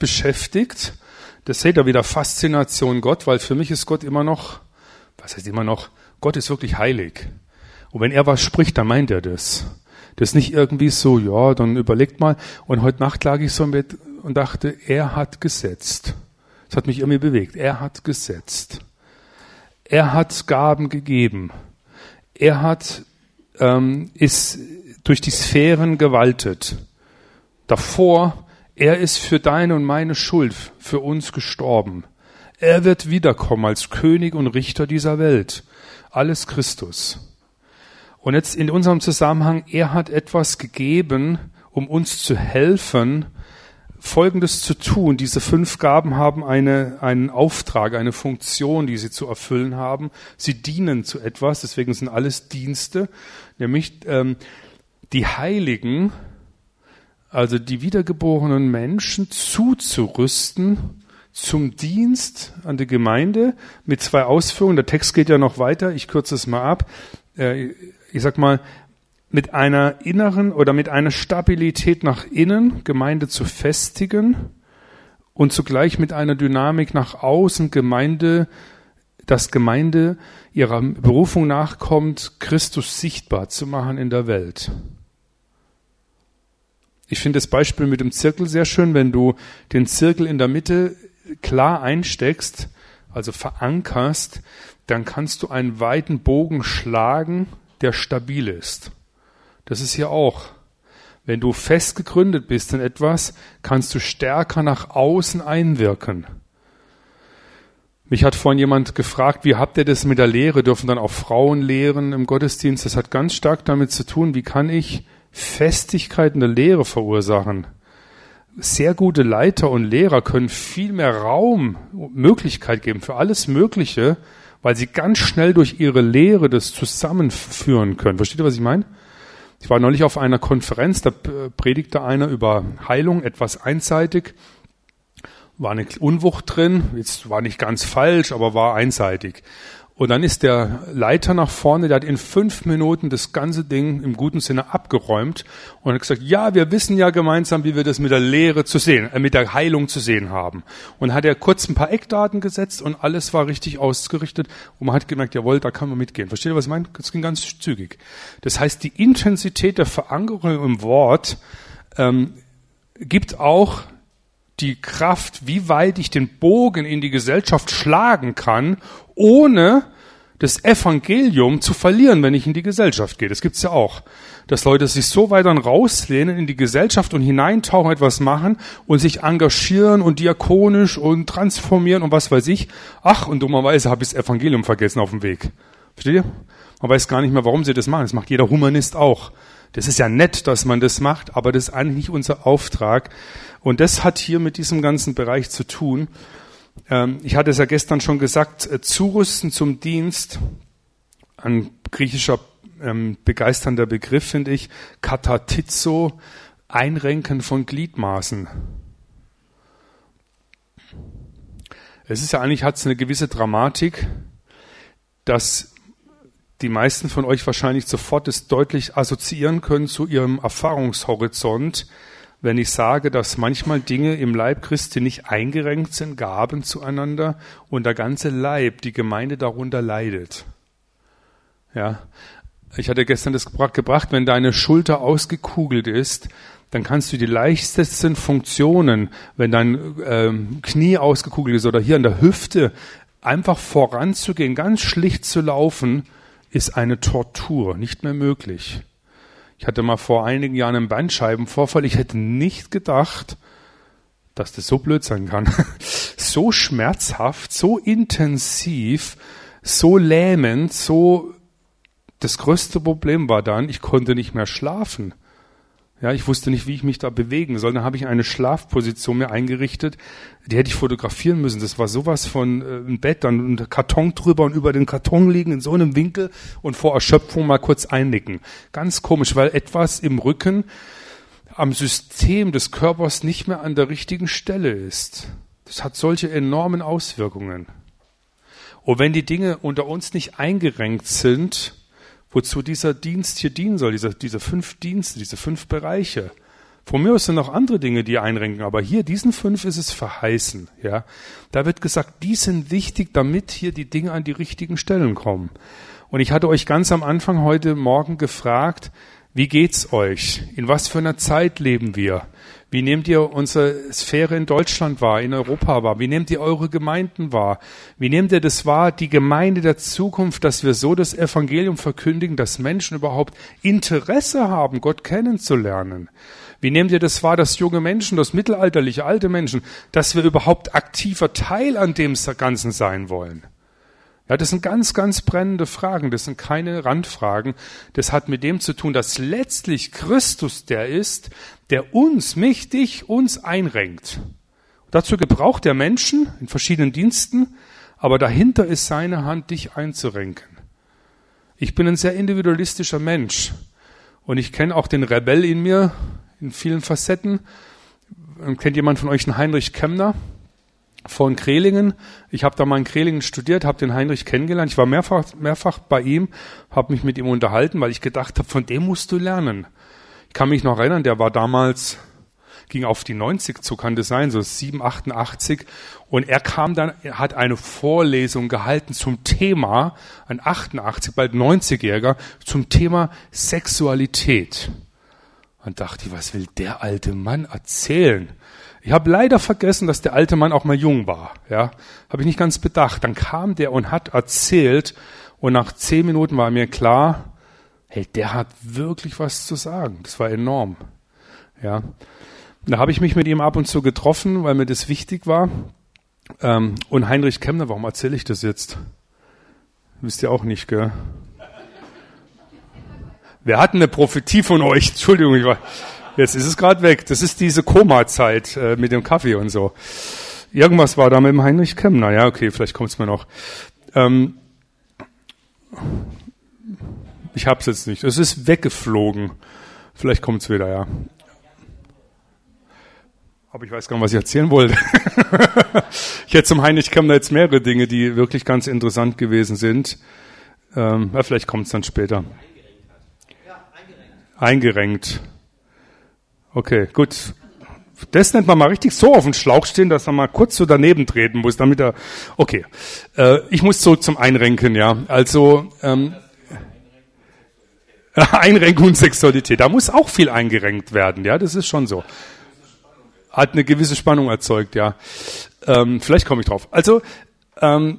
beschäftigt. Das seht ihr wieder Faszination Gott, weil für mich ist Gott immer noch, was heißt immer noch, Gott ist wirklich heilig. Und wenn er was spricht, dann meint er das. Das ist nicht irgendwie so, ja, dann überlegt mal. Und heute Nacht lag ich so im Bett und dachte, er hat gesetzt. Das hat mich irgendwie bewegt. Er hat gesetzt. Er hat Gaben gegeben. Er hat, ähm, ist durch die Sphären gewaltet. Davor, er ist für deine und meine Schuld, für uns gestorben. Er wird wiederkommen als König und Richter dieser Welt. Alles Christus. Und jetzt in unserem Zusammenhang, er hat etwas gegeben, um uns zu helfen, Folgendes zu tun. Diese fünf Gaben haben eine, einen Auftrag, eine Funktion, die sie zu erfüllen haben. Sie dienen zu etwas, deswegen sind alles Dienste, nämlich ähm, die Heiligen, also die wiedergeborenen Menschen zuzurüsten zum Dienst an die Gemeinde mit zwei Ausführungen. Der Text geht ja noch weiter, ich kürze es mal ab. Äh, ich sag mal, mit einer inneren oder mit einer Stabilität nach innen Gemeinde zu festigen und zugleich mit einer Dynamik nach außen Gemeinde, dass Gemeinde ihrer Berufung nachkommt, Christus sichtbar zu machen in der Welt. Ich finde das Beispiel mit dem Zirkel sehr schön, wenn du den Zirkel in der Mitte klar einsteckst, also verankerst, dann kannst du einen weiten Bogen schlagen, der stabil ist. Das ist hier auch. Wenn du fest gegründet bist in etwas, kannst du stärker nach außen einwirken. Mich hat vorhin jemand gefragt, wie habt ihr das mit der Lehre? Dürfen dann auch Frauen lehren im Gottesdienst? Das hat ganz stark damit zu tun, wie kann ich Festigkeit in der Lehre verursachen? Sehr gute Leiter und Lehrer können viel mehr Raum, Möglichkeit geben für alles Mögliche, weil sie ganz schnell durch ihre Lehre das zusammenführen können. Versteht ihr, was ich meine? Ich war neulich auf einer Konferenz, da predigte einer über Heilung, etwas einseitig. War eine Unwucht drin, jetzt war nicht ganz falsch, aber war einseitig. Und dann ist der Leiter nach vorne, der hat in fünf Minuten das ganze Ding im guten Sinne abgeräumt und hat gesagt, ja, wir wissen ja gemeinsam, wie wir das mit der Lehre zu sehen, äh, mit der Heilung zu sehen haben. Und hat er kurz ein paar Eckdaten gesetzt und alles war richtig ausgerichtet und man hat gemerkt, jawohl, da kann man mitgehen. Versteht ihr, was ich meine? Das ging ganz zügig. Das heißt, die Intensität der Verankerung im Wort ähm, gibt auch die Kraft, wie weit ich den Bogen in die Gesellschaft schlagen kann, ohne das Evangelium zu verlieren, wenn ich in die Gesellschaft gehe. Das gibt's ja auch. Dass Leute sich so weit dann rauslehnen in die Gesellschaft und hineintauchen, etwas machen und sich engagieren und diakonisch und transformieren und was weiß ich. Ach, und dummerweise habe ich das Evangelium vergessen auf dem Weg. Versteht ihr? Man weiß gar nicht mehr, warum sie das machen. Das macht jeder Humanist auch. Das ist ja nett, dass man das macht, aber das ist eigentlich nicht unser Auftrag. Und das hat hier mit diesem ganzen Bereich zu tun. Ähm, ich hatte es ja gestern schon gesagt, äh, zurüsten zum Dienst, ein griechischer ähm, begeisternder Begriff, finde ich, katatizo, Einrenken von Gliedmaßen. Es ist ja eigentlich, hat es eine gewisse Dramatik, dass die meisten von euch wahrscheinlich sofort es deutlich assoziieren können zu ihrem Erfahrungshorizont, wenn ich sage, dass manchmal Dinge im Leib Christi nicht eingerenkt sind, Gaben zueinander und der ganze Leib, die Gemeinde darunter leidet. Ja. Ich hatte gestern das gebracht, wenn deine Schulter ausgekugelt ist, dann kannst du die leichtesten Funktionen, wenn dein ähm, Knie ausgekugelt ist oder hier an der Hüfte, einfach voranzugehen, ganz schlicht zu laufen, ist eine Tortur, nicht mehr möglich. Ich hatte mal vor einigen Jahren einen Bandscheibenvorfall. Ich hätte nicht gedacht, dass das so blöd sein kann. so schmerzhaft, so intensiv, so lähmend, so das größte Problem war dann, ich konnte nicht mehr schlafen. Ja, ich wusste nicht, wie ich mich da bewegen soll. Dann habe ich eine Schlafposition mir eingerichtet. Die hätte ich fotografieren müssen. Das war sowas von äh, ein Bett, dann ein Karton drüber und über den Karton liegen in so einem Winkel und vor Erschöpfung mal kurz einnicken. Ganz komisch, weil etwas im Rücken am System des Körpers nicht mehr an der richtigen Stelle ist. Das hat solche enormen Auswirkungen. Und wenn die Dinge unter uns nicht eingerenkt sind, wozu dieser Dienst hier dienen soll, diese, diese fünf Dienste, diese fünf Bereiche Von mir aus sind noch andere Dinge, die einrenken, aber hier, diesen fünf ist es verheißen, ja. Da wird gesagt, die sind wichtig, damit hier die Dinge an die richtigen Stellen kommen. Und ich hatte euch ganz am Anfang heute Morgen gefragt, wie geht's euch? In was für einer Zeit leben wir? Wie nehmt ihr unsere Sphäre in Deutschland wahr, in Europa wahr? Wie nehmt ihr eure Gemeinden wahr? Wie nehmt ihr das wahr, die Gemeinde der Zukunft, dass wir so das Evangelium verkündigen, dass Menschen überhaupt Interesse haben, Gott kennenzulernen? Wie nehmt ihr das wahr, dass junge Menschen, dass mittelalterliche, alte Menschen, dass wir überhaupt aktiver Teil an dem Ganzen sein wollen? Ja, das sind ganz, ganz brennende Fragen. Das sind keine Randfragen. Das hat mit dem zu tun, dass letztlich Christus der ist, der uns, mich, dich, uns einrenkt. Dazu gebraucht er Menschen in verschiedenen Diensten, aber dahinter ist seine Hand, dich einzurenken. Ich bin ein sehr individualistischer Mensch und ich kenne auch den Rebell in mir in vielen Facetten. Kennt jemand von euch einen Heinrich Kemner? Von Krelingen. Ich habe da mal in Krelingen studiert, habe den Heinrich kennengelernt. Ich war mehrfach, mehrfach bei ihm, habe mich mit ihm unterhalten, weil ich gedacht habe, von dem musst du lernen. Ich kann mich noch erinnern, der war damals, ging auf die 90 zu, kann das sein, so 7, 88. Und er kam dann, er hat eine Vorlesung gehalten zum Thema, ein 88, bald 90-Jähriger, zum Thema Sexualität. Und dachte ich, was will der alte Mann erzählen? Ich habe leider vergessen, dass der alte Mann auch mal jung war. Ja, habe ich nicht ganz bedacht. Dann kam der und hat erzählt und nach zehn Minuten war mir klar, hey, der hat wirklich was zu sagen. Das war enorm. Ja, da habe ich mich mit ihm ab und zu getroffen, weil mir das wichtig war. Ähm, und Heinrich Kemner, warum erzähle ich das jetzt? Wisst ihr auch nicht, gell? Wer hat eine Prophetie von euch? Entschuldigung, ich war, Jetzt ist es gerade weg. Das ist diese Koma-Zeit äh, mit dem Kaffee und so. Irgendwas war da mit dem Heinrich Kemmner. Ja, okay, vielleicht kommt es mir noch. Ähm, ich hab's jetzt nicht. Es ist weggeflogen. Vielleicht kommt es wieder, ja. Aber ich weiß gar nicht, was ich erzählen wollte. ich hätte zum Heinrich Kemmner jetzt mehrere Dinge, die wirklich ganz interessant gewesen sind. Ähm, ja, vielleicht kommt es dann später. Eingerenkt. Okay, gut. Das nennt man mal richtig so auf den Schlauch stehen, dass man mal kurz so daneben treten muss, damit er. Okay, äh, ich muss zurück zum Einrenken, ja. Also ähm, Einrenkung und Sexualität, da muss auch viel eingerenkt werden, ja. Das ist schon so. Hat eine gewisse Spannung erzeugt, ja. Ähm, vielleicht komme ich drauf. Also ähm,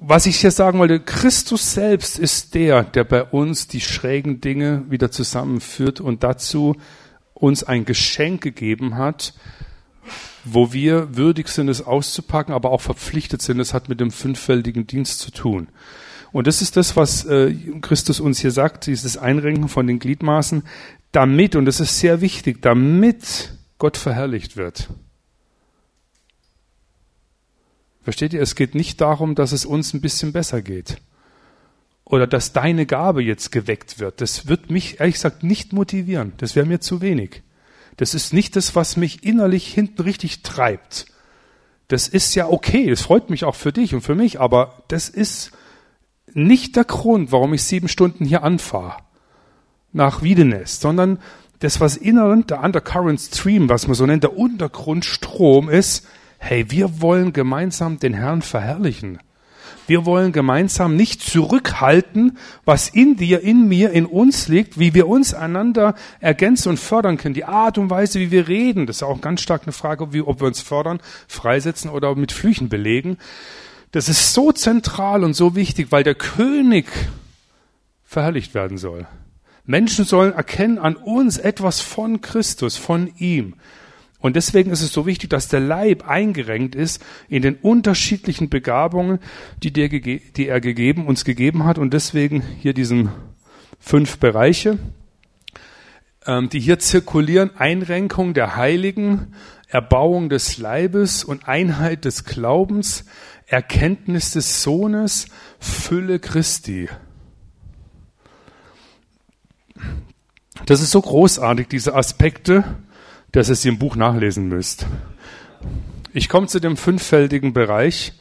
was ich hier sagen wollte, Christus selbst ist der, der bei uns die schrägen Dinge wieder zusammenführt und dazu uns ein Geschenk gegeben hat, wo wir würdig sind, es auszupacken, aber auch verpflichtet sind. Es hat mit dem fünffältigen Dienst zu tun. Und das ist das, was äh, Christus uns hier sagt, dieses Einrenken von den Gliedmaßen, damit, und das ist sehr wichtig, damit Gott verherrlicht wird. Versteht ihr? Es geht nicht darum, dass es uns ein bisschen besser geht oder dass deine Gabe jetzt geweckt wird, das wird mich ehrlich gesagt nicht motivieren. Das wäre mir zu wenig. Das ist nicht das, was mich innerlich hinten richtig treibt. Das ist ja okay, es freut mich auch für dich und für mich, aber das ist nicht der Grund, warum ich sieben Stunden hier anfahre nach Wiedenest, sondern das, was inneren, der Undercurrent Stream, was man so nennt, der Untergrundstrom ist, hey, wir wollen gemeinsam den Herrn verherrlichen. Wir wollen gemeinsam nicht zurückhalten, was in dir, in mir, in uns liegt, wie wir uns einander ergänzen und fördern können. Die Art und Weise, wie wir reden, das ist auch ganz stark eine Frage, wie, ob wir uns fördern, freisetzen oder mit Flüchen belegen. Das ist so zentral und so wichtig, weil der König verherrlicht werden soll. Menschen sollen erkennen an uns etwas von Christus, von ihm. Und deswegen ist es so wichtig, dass der Leib eingerenkt ist in den unterschiedlichen Begabungen, die, der, die er gegeben, uns gegeben hat. Und deswegen hier diesen fünf Bereiche, ähm, die hier zirkulieren. Einrenkung der Heiligen, Erbauung des Leibes und Einheit des Glaubens, Erkenntnis des Sohnes, Fülle Christi. Das ist so großartig, diese Aspekte dass ihr sie im Buch nachlesen müsst. Ich komme zu dem fünffältigen Bereich.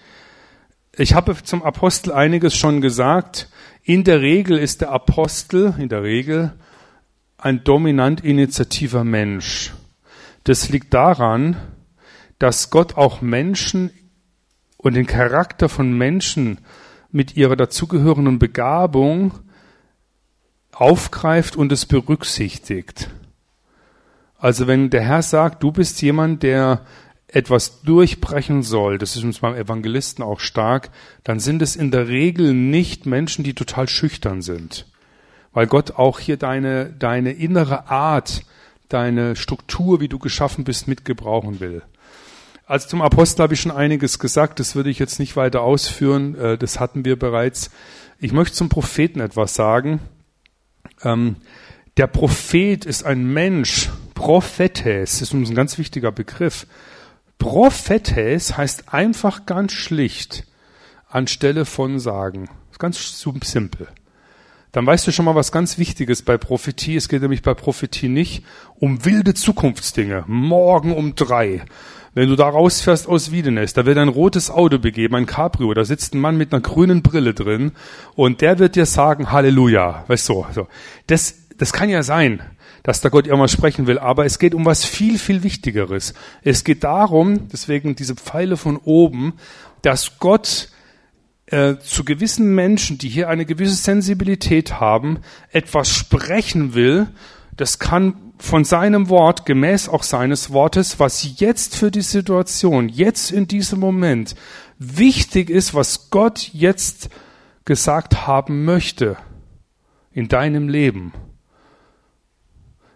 Ich habe zum Apostel einiges schon gesagt. In der Regel ist der Apostel, in der Regel, ein dominant initiativer Mensch. Das liegt daran, dass Gott auch Menschen und den Charakter von Menschen mit ihrer dazugehörenden Begabung aufgreift und es berücksichtigt. Also wenn der Herr sagt, du bist jemand, der etwas durchbrechen soll, das ist uns beim Evangelisten auch stark, dann sind es in der Regel nicht Menschen, die total schüchtern sind. Weil Gott auch hier deine, deine innere Art, deine Struktur, wie du geschaffen bist, mitgebrauchen will. Also zum Apostel habe ich schon einiges gesagt, das würde ich jetzt nicht weiter ausführen, äh, das hatten wir bereits. Ich möchte zum Propheten etwas sagen. Ähm, der Prophet ist ein Mensch, Prophetes, ist uns ein ganz wichtiger Begriff. Prophetes heißt einfach ganz schlicht anstelle von sagen. Ganz simpel. Dann weißt du schon mal was ganz Wichtiges bei Prophetie. Es geht nämlich bei Prophetie nicht um wilde Zukunftsdinge. Morgen um drei. Wenn du da rausfährst aus Wiedenes, da wird ein rotes Auto begeben, ein Cabrio, da sitzt ein Mann mit einer grünen Brille drin und der wird dir sagen, Halleluja. Weißt du, so. Das, das kann ja sein dass da Gott irgendwas sprechen will, aber es geht um was viel, viel Wichtigeres. Es geht darum, deswegen diese Pfeile von oben, dass Gott äh, zu gewissen Menschen, die hier eine gewisse Sensibilität haben, etwas sprechen will, das kann von seinem Wort, gemäß auch seines Wortes, was jetzt für die Situation, jetzt in diesem Moment wichtig ist, was Gott jetzt gesagt haben möchte in deinem Leben.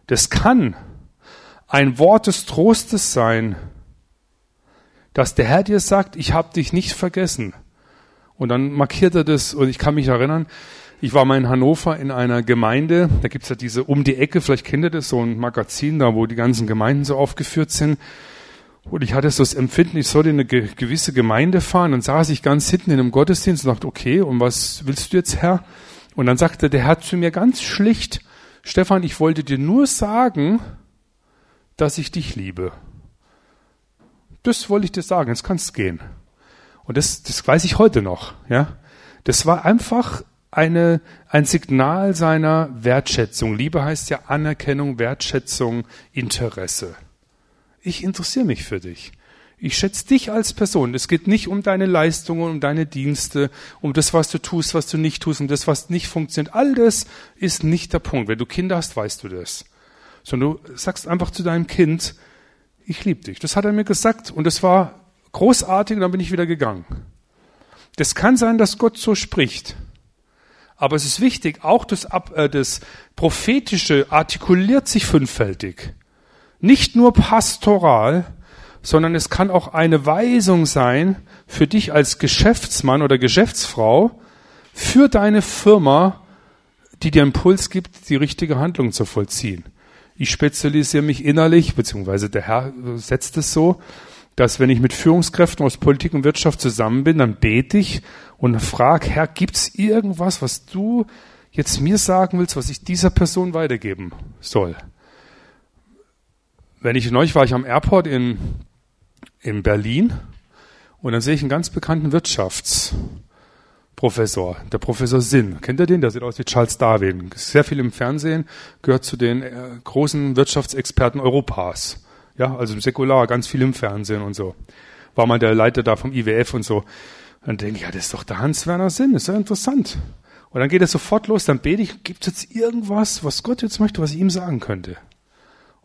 Das kann ein Wort des Trostes sein, dass der Herr dir sagt, ich habe dich nicht vergessen. Und dann markiert er das, und ich kann mich erinnern, ich war mal in Hannover in einer Gemeinde, da gibt's ja diese um die Ecke, vielleicht kennt ihr das, so ein Magazin da, wo die ganzen Gemeinden so aufgeführt sind. Und ich hatte so das Empfinden, ich sollte in eine gewisse Gemeinde fahren. Dann saß ich ganz hinten in einem Gottesdienst und dachte, okay, und was willst du jetzt, Herr? Und dann sagte der Herr zu mir ganz schlicht, Stefan, ich wollte dir nur sagen, dass ich dich liebe. Das wollte ich dir sagen, jetzt kannst gehen. Und das, das weiß ich heute noch, ja. Das war einfach eine, ein Signal seiner Wertschätzung. Liebe heißt ja Anerkennung, Wertschätzung, Interesse. Ich interessiere mich für dich. Ich schätze dich als Person. Es geht nicht um deine Leistungen, um deine Dienste, um das, was du tust, was du nicht tust, um das, was nicht funktioniert. All das ist nicht der Punkt. Wenn du Kinder hast, weißt du das. Sondern du sagst einfach zu deinem Kind, ich liebe dich. Das hat er mir gesagt und das war großartig und dann bin ich wieder gegangen. Das kann sein, dass Gott so spricht. Aber es ist wichtig, auch das, äh, das Prophetische artikuliert sich fünffältig. Nicht nur pastoral, sondern es kann auch eine Weisung sein für dich als Geschäftsmann oder Geschäftsfrau, für deine Firma, die dir Impuls gibt, die richtige Handlung zu vollziehen. Ich spezialisiere mich innerlich, beziehungsweise der Herr setzt es so, dass wenn ich mit Führungskräften aus Politik und Wirtschaft zusammen bin, dann bete ich und frage, Herr, gibt's irgendwas, was du jetzt mir sagen willst, was ich dieser Person weitergeben soll? Wenn ich neulich war ich am Airport in in Berlin und dann sehe ich einen ganz bekannten Wirtschaftsprofessor, der Professor Sinn. Kennt ihr den? Der sieht aus wie Charles Darwin. Sehr viel im Fernsehen, gehört zu den äh, großen Wirtschaftsexperten Europas. Ja, also im Säkular, ganz viel im Fernsehen und so. War mal der Leiter da vom IWF und so. Dann denke ich, ja, das ist doch der Hans-Werner Sinn, das ist ja interessant. Und dann geht es sofort los, dann bete ich, gibt es jetzt irgendwas, was Gott jetzt möchte, was ich ihm sagen könnte?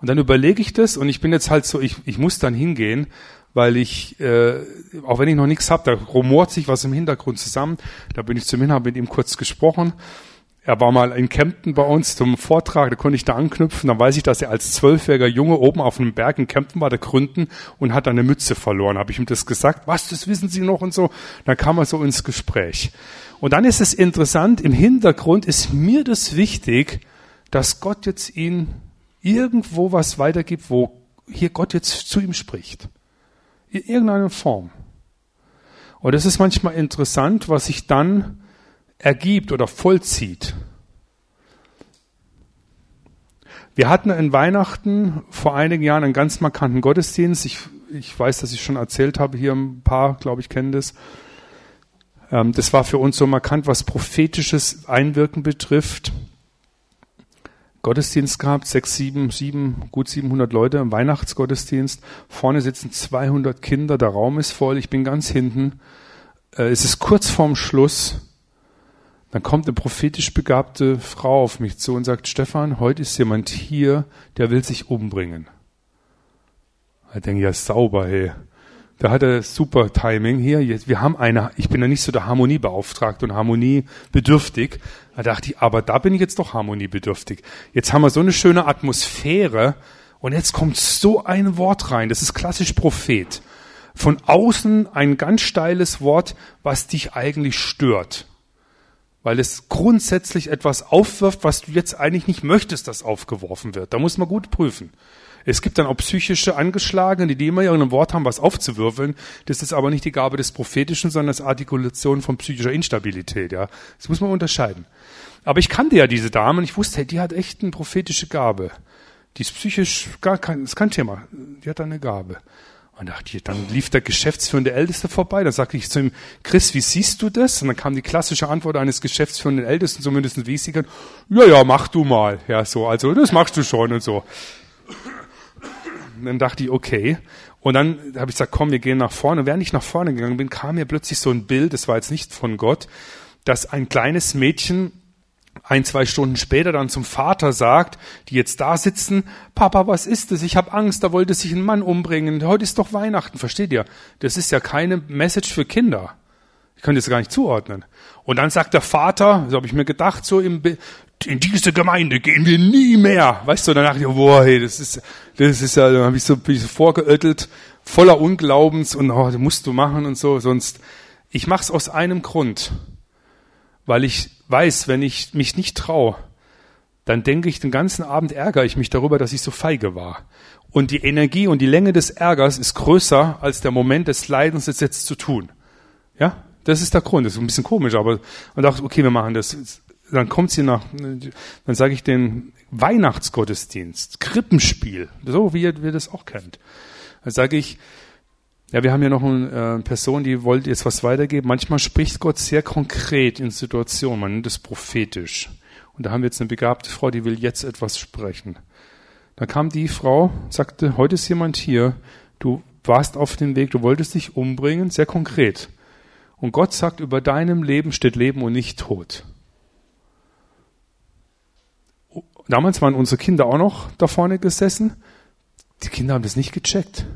Und dann überlege ich das und ich bin jetzt halt so, ich, ich muss dann hingehen weil ich, äh, auch wenn ich noch nichts habe, da rumort sich was im Hintergrund zusammen. Da bin ich zum hin, habe mit ihm kurz gesprochen. Er war mal in Kempten bei uns zum Vortrag, da konnte ich da anknüpfen. Dann weiß ich, dass er als zwölfjähriger Junge oben auf einem Berg in Kempten war, der Gründen, und hat eine Mütze verloren. Habe ich ihm das gesagt? Was, das wissen Sie noch und so? Dann kam er so ins Gespräch. Und dann ist es interessant, im Hintergrund ist mir das wichtig, dass Gott jetzt ihn irgendwo was weitergibt, wo hier Gott jetzt zu ihm spricht. In irgendeiner Form. Und es ist manchmal interessant, was sich dann ergibt oder vollzieht. Wir hatten in Weihnachten vor einigen Jahren einen ganz markanten Gottesdienst. Ich, ich weiß, dass ich schon erzählt habe, hier ein paar, glaube ich, kennen das. Ähm, das war für uns so markant, was prophetisches Einwirken betrifft. Gottesdienst gehabt, sechs, sieben, sieben, gut 700 Leute im Weihnachtsgottesdienst. Vorne sitzen 200 Kinder, der Raum ist voll, ich bin ganz hinten. Äh, es ist kurz vorm Schluss. Dann kommt eine prophetisch begabte Frau auf mich zu und sagt, Stefan, heute ist jemand hier, der will sich umbringen. Ich denke, ja, sauber, hey. Da hat er super Timing hier. Jetzt, wir haben eine, ich bin ja nicht so der Harmoniebeauftragte und harmoniebedürftig. Da dachte ich, aber da bin ich jetzt doch harmoniebedürftig. Jetzt haben wir so eine schöne Atmosphäre und jetzt kommt so ein Wort rein. Das ist klassisch Prophet. Von außen ein ganz steiles Wort, was dich eigentlich stört. Weil es grundsätzlich etwas aufwirft, was du jetzt eigentlich nicht möchtest, dass aufgeworfen wird. Da muss man gut prüfen. Es gibt dann auch psychische Angeschlagene, die immer irgendein Wort haben, was aufzuwürfeln. Das ist aber nicht die Gabe des Prophetischen, sondern das Artikulation von psychischer Instabilität. Ja, das muss man unterscheiden. Aber ich kannte ja diese Dame und ich wusste, hey, die hat echt eine prophetische Gabe. Die ist psychisch gar kein, ist kein Thema. Die hat eine Gabe. Und dachte ich, dann lief der geschäftsführende Älteste vorbei. Da sagte ich zu ihm, Chris, wie siehst du das? Und dann kam die klassische Antwort eines geschäftsführenden Ältesten, zumindest wie ich sie kann. Ja, ja, mach du mal. Ja, so, also, das machst du schon und so. Dann dachte ich, okay. Und dann habe ich gesagt, komm, wir gehen nach vorne. Und während ich nach vorne gegangen bin, kam mir plötzlich so ein Bild, das war jetzt nicht von Gott, dass ein kleines Mädchen ein, zwei Stunden später dann zum Vater sagt, die jetzt da sitzen, Papa, was ist das? Ich habe Angst, da wollte sich ein Mann umbringen. Heute ist doch Weihnachten, versteht ihr? Das ist ja keine Message für Kinder. Ich könnte es gar nicht zuordnen. Und dann sagt der Vater, so habe ich mir gedacht, so im, in diese Gemeinde gehen wir nie mehr. Weißt du, danach, boah, hey, das ist, das ist ja, da habe ich so, bin ich so vorgeöttelt, voller Unglaubens und oh, das musst du machen und so, sonst, ich mach's aus einem Grund, weil ich weiß, wenn ich mich nicht traue, dann denke ich, den ganzen Abend ärgere ich mich darüber, dass ich so feige war. Und die Energie und die Länge des Ärgers ist größer als der Moment des Leidens, es jetzt zu tun. Ja, das ist der Grund. Das ist ein bisschen komisch, aber man dachte, okay, wir machen das dann kommt sie nach, dann sage ich den Weihnachtsgottesdienst, Krippenspiel, so wie ihr, wie ihr das auch kennt. Dann sage ich, ja, wir haben ja noch eine äh, Person, die wollte jetzt was weitergeben. Manchmal spricht Gott sehr konkret in Situationen, man nennt es prophetisch. Und da haben wir jetzt eine begabte Frau, die will jetzt etwas sprechen. Dann kam die Frau, sagte, heute ist jemand hier, du warst auf dem Weg, du wolltest dich umbringen, sehr konkret. Und Gott sagt, über deinem Leben steht Leben und nicht Tod. Damals waren unsere Kinder auch noch da vorne gesessen. Die Kinder haben das nicht gecheckt.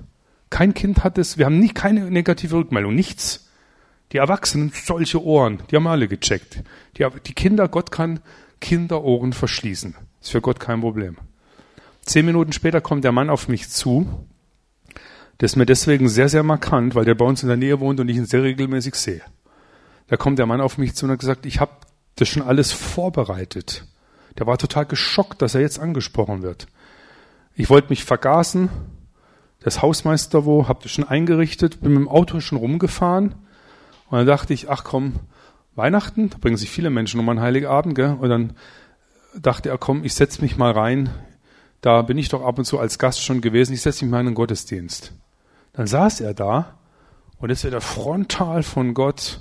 Kein Kind hat es, wir haben nicht keine negative Rückmeldung, nichts. Die Erwachsenen, solche Ohren, die haben alle gecheckt. Die, die Kinder, Gott kann Kinderohren verschließen. Ist für Gott kein Problem. Zehn Minuten später kommt der Mann auf mich zu. Der ist mir deswegen sehr, sehr markant, weil der bei uns in der Nähe wohnt und ich ihn sehr regelmäßig sehe. Da kommt der Mann auf mich zu und hat gesagt, ich habe das schon alles vorbereitet. Der war total geschockt, dass er jetzt angesprochen wird. Ich wollte mich vergaßen. Das Hausmeister wo, habt ihr schon eingerichtet, bin mit dem Auto schon rumgefahren. Und dann dachte ich, ach komm, Weihnachten, da bringen sich viele Menschen um einen Heiligabend, gell? Und dann dachte er, komm, ich setze mich mal rein. Da bin ich doch ab und zu als Gast schon gewesen. Ich setze mich mal in den Gottesdienst. Dann saß er da und jetzt wird er frontal von Gott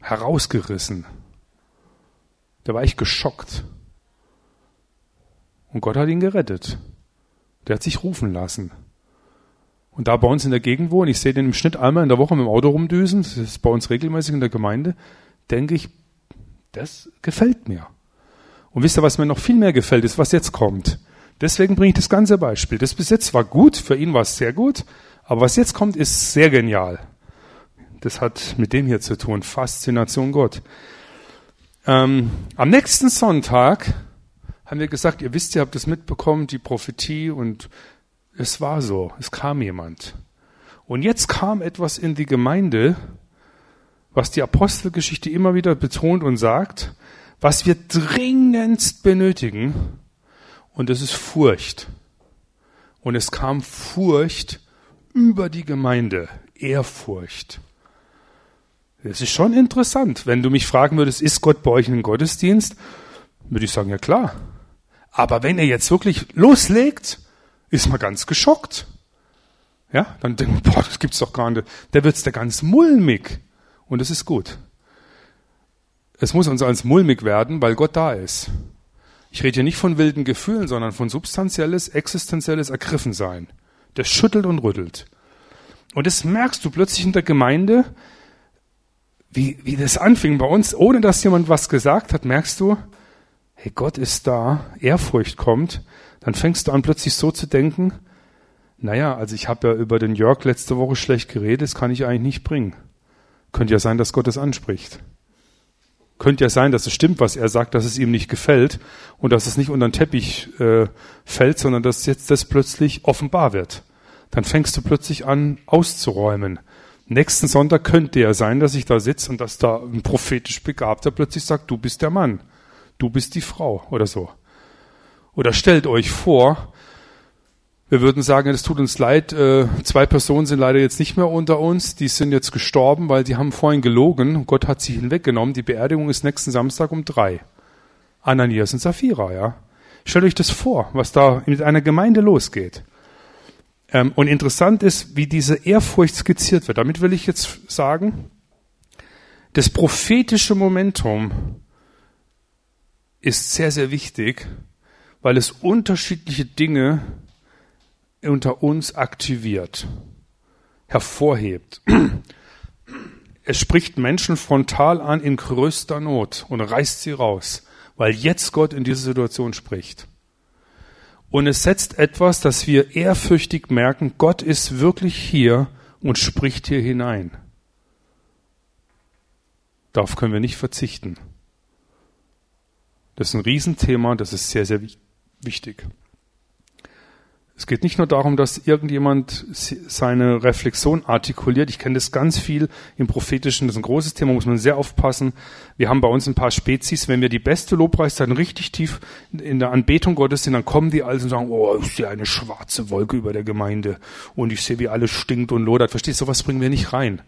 herausgerissen. Da war ich geschockt. Und Gott hat ihn gerettet. Der hat sich rufen lassen. Und da bei uns in der Gegend wohnen, ich sehe den im Schnitt einmal in der Woche mit dem Auto rumdüsen, das ist bei uns regelmäßig in der Gemeinde, denke ich, das gefällt mir. Und wisst ihr, was mir noch viel mehr gefällt, ist, was jetzt kommt. Deswegen bringe ich das ganze Beispiel. Das bis jetzt war gut, für ihn war es sehr gut, aber was jetzt kommt, ist sehr genial. Das hat mit dem hier zu tun, Faszination Gott. Ähm, am nächsten Sonntag haben wir gesagt, ihr wisst, ihr habt es mitbekommen, die Prophetie und es war so, es kam jemand. Und jetzt kam etwas in die Gemeinde, was die Apostelgeschichte immer wieder betont und sagt, was wir dringendst benötigen, und das ist Furcht. Und es kam Furcht über die Gemeinde, Ehrfurcht. Das ist schon interessant. Wenn du mich fragen würdest, ist Gott bei euch in den Gottesdienst? Würde ich sagen, ja klar. Aber wenn er jetzt wirklich loslegt, ist man ganz geschockt. Ja, dann denkt man, boah, das gibt's doch gar nicht. Der wird's da ganz mulmig. Und das ist gut. Es muss uns als mulmig werden, weil Gott da ist. Ich rede hier nicht von wilden Gefühlen, sondern von substanzielles, existenzielles Ergriffensein. Das schüttelt und rüttelt. Und das merkst du plötzlich in der Gemeinde, wie, wie das anfing bei uns, ohne dass jemand was gesagt hat, merkst du, hey, Gott ist da, Ehrfurcht kommt, dann fängst du an plötzlich so zu denken, naja, also ich habe ja über den Jörg letzte Woche schlecht geredet, das kann ich eigentlich nicht bringen. Könnte ja sein, dass Gott es anspricht. Könnte ja sein, dass es stimmt, was er sagt, dass es ihm nicht gefällt und dass es nicht unter den Teppich äh, fällt, sondern dass jetzt das plötzlich offenbar wird. Dann fängst du plötzlich an auszuräumen. Nächsten Sonntag könnte ja sein, dass ich da sitze und dass da ein prophetisch Begabter plötzlich sagt, du bist der Mann, du bist die Frau oder so. Oder stellt euch vor, wir würden sagen, es tut uns leid, äh, zwei Personen sind leider jetzt nicht mehr unter uns, die sind jetzt gestorben, weil die haben vorhin gelogen, Gott hat sie hinweggenommen, die Beerdigung ist nächsten Samstag um drei. Ananias und Sapphira, ja. Stellt euch das vor, was da mit einer Gemeinde losgeht. Ähm, und interessant ist, wie diese Ehrfurcht skizziert wird. Damit will ich jetzt sagen, das prophetische Momentum ist sehr, sehr wichtig, weil es unterschiedliche Dinge unter uns aktiviert, hervorhebt. Es spricht Menschen frontal an in größter Not und reißt sie raus, weil jetzt Gott in diese Situation spricht. Und es setzt etwas, dass wir ehrfürchtig merken, Gott ist wirklich hier und spricht hier hinein. Darauf können wir nicht verzichten. Das ist ein Riesenthema, das ist sehr, sehr wichtig. Es geht nicht nur darum, dass irgendjemand seine Reflexion artikuliert. Ich kenne das ganz viel im Prophetischen. Das ist ein großes Thema, muss man sehr aufpassen. Wir haben bei uns ein paar Spezies. Wenn wir die beste Lobpreiszeit richtig tief in der Anbetung Gottes sind, dann kommen die also und sagen, oh, ich sehe eine schwarze Wolke über der Gemeinde und ich sehe, wie alles stinkt und lodert. Verstehst du, sowas bringen wir nicht rein.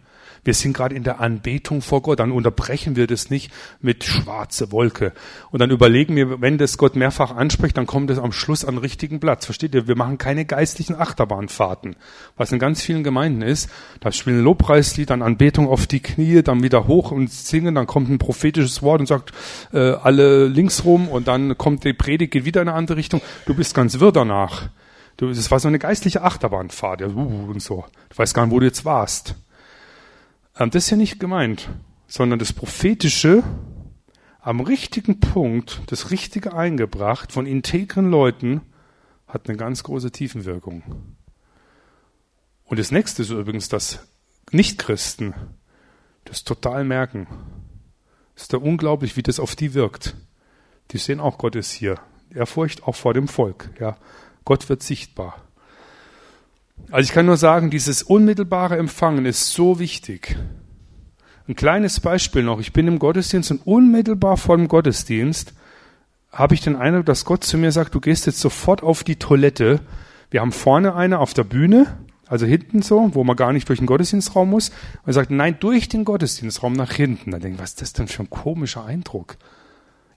Wir sind gerade in der Anbetung vor Gott. Dann unterbrechen wir das nicht mit schwarze Wolke. Und dann überlegen wir, wenn das Gott mehrfach anspricht, dann kommt es am Schluss an den richtigen Platz. Versteht ihr? Wir machen keine geistlichen Achterbahnfahrten. Was in ganz vielen Gemeinden ist, da spielen Lobpreislied, dann Anbetung auf die Knie, dann wieder hoch und singen, dann kommt ein prophetisches Wort und sagt, äh, alle links rum und dann kommt die Predigt, geht wieder in eine andere Richtung. Du bist ganz wirr danach. Du, das war so eine geistliche Achterbahnfahrt, ja, uh, und so. Du weißt gar nicht, wo du jetzt warst. Ähm, das ist ja nicht gemeint, sondern das Prophetische am richtigen Punkt, das Richtige eingebracht von integren Leuten, hat eine ganz große Tiefenwirkung. Und das nächste ist übrigens, dass Nichtchristen das total merken. Es ist da unglaublich, wie das auf die wirkt. Die sehen auch, Gott ist hier. Ehrfurcht auch vor dem Volk. Ja, Gott wird sichtbar. Also ich kann nur sagen, dieses unmittelbare Empfangen ist so wichtig. Ein kleines Beispiel noch. Ich bin im Gottesdienst und unmittelbar vor dem Gottesdienst habe ich den Eindruck, dass Gott zu mir sagt, du gehst jetzt sofort auf die Toilette. Wir haben vorne eine auf der Bühne, also hinten so, wo man gar nicht durch den Gottesdienstraum muss. Und er sagt, nein, durch den Gottesdienstraum nach hinten. Da denke ich, was ist das denn für ein komischer Eindruck?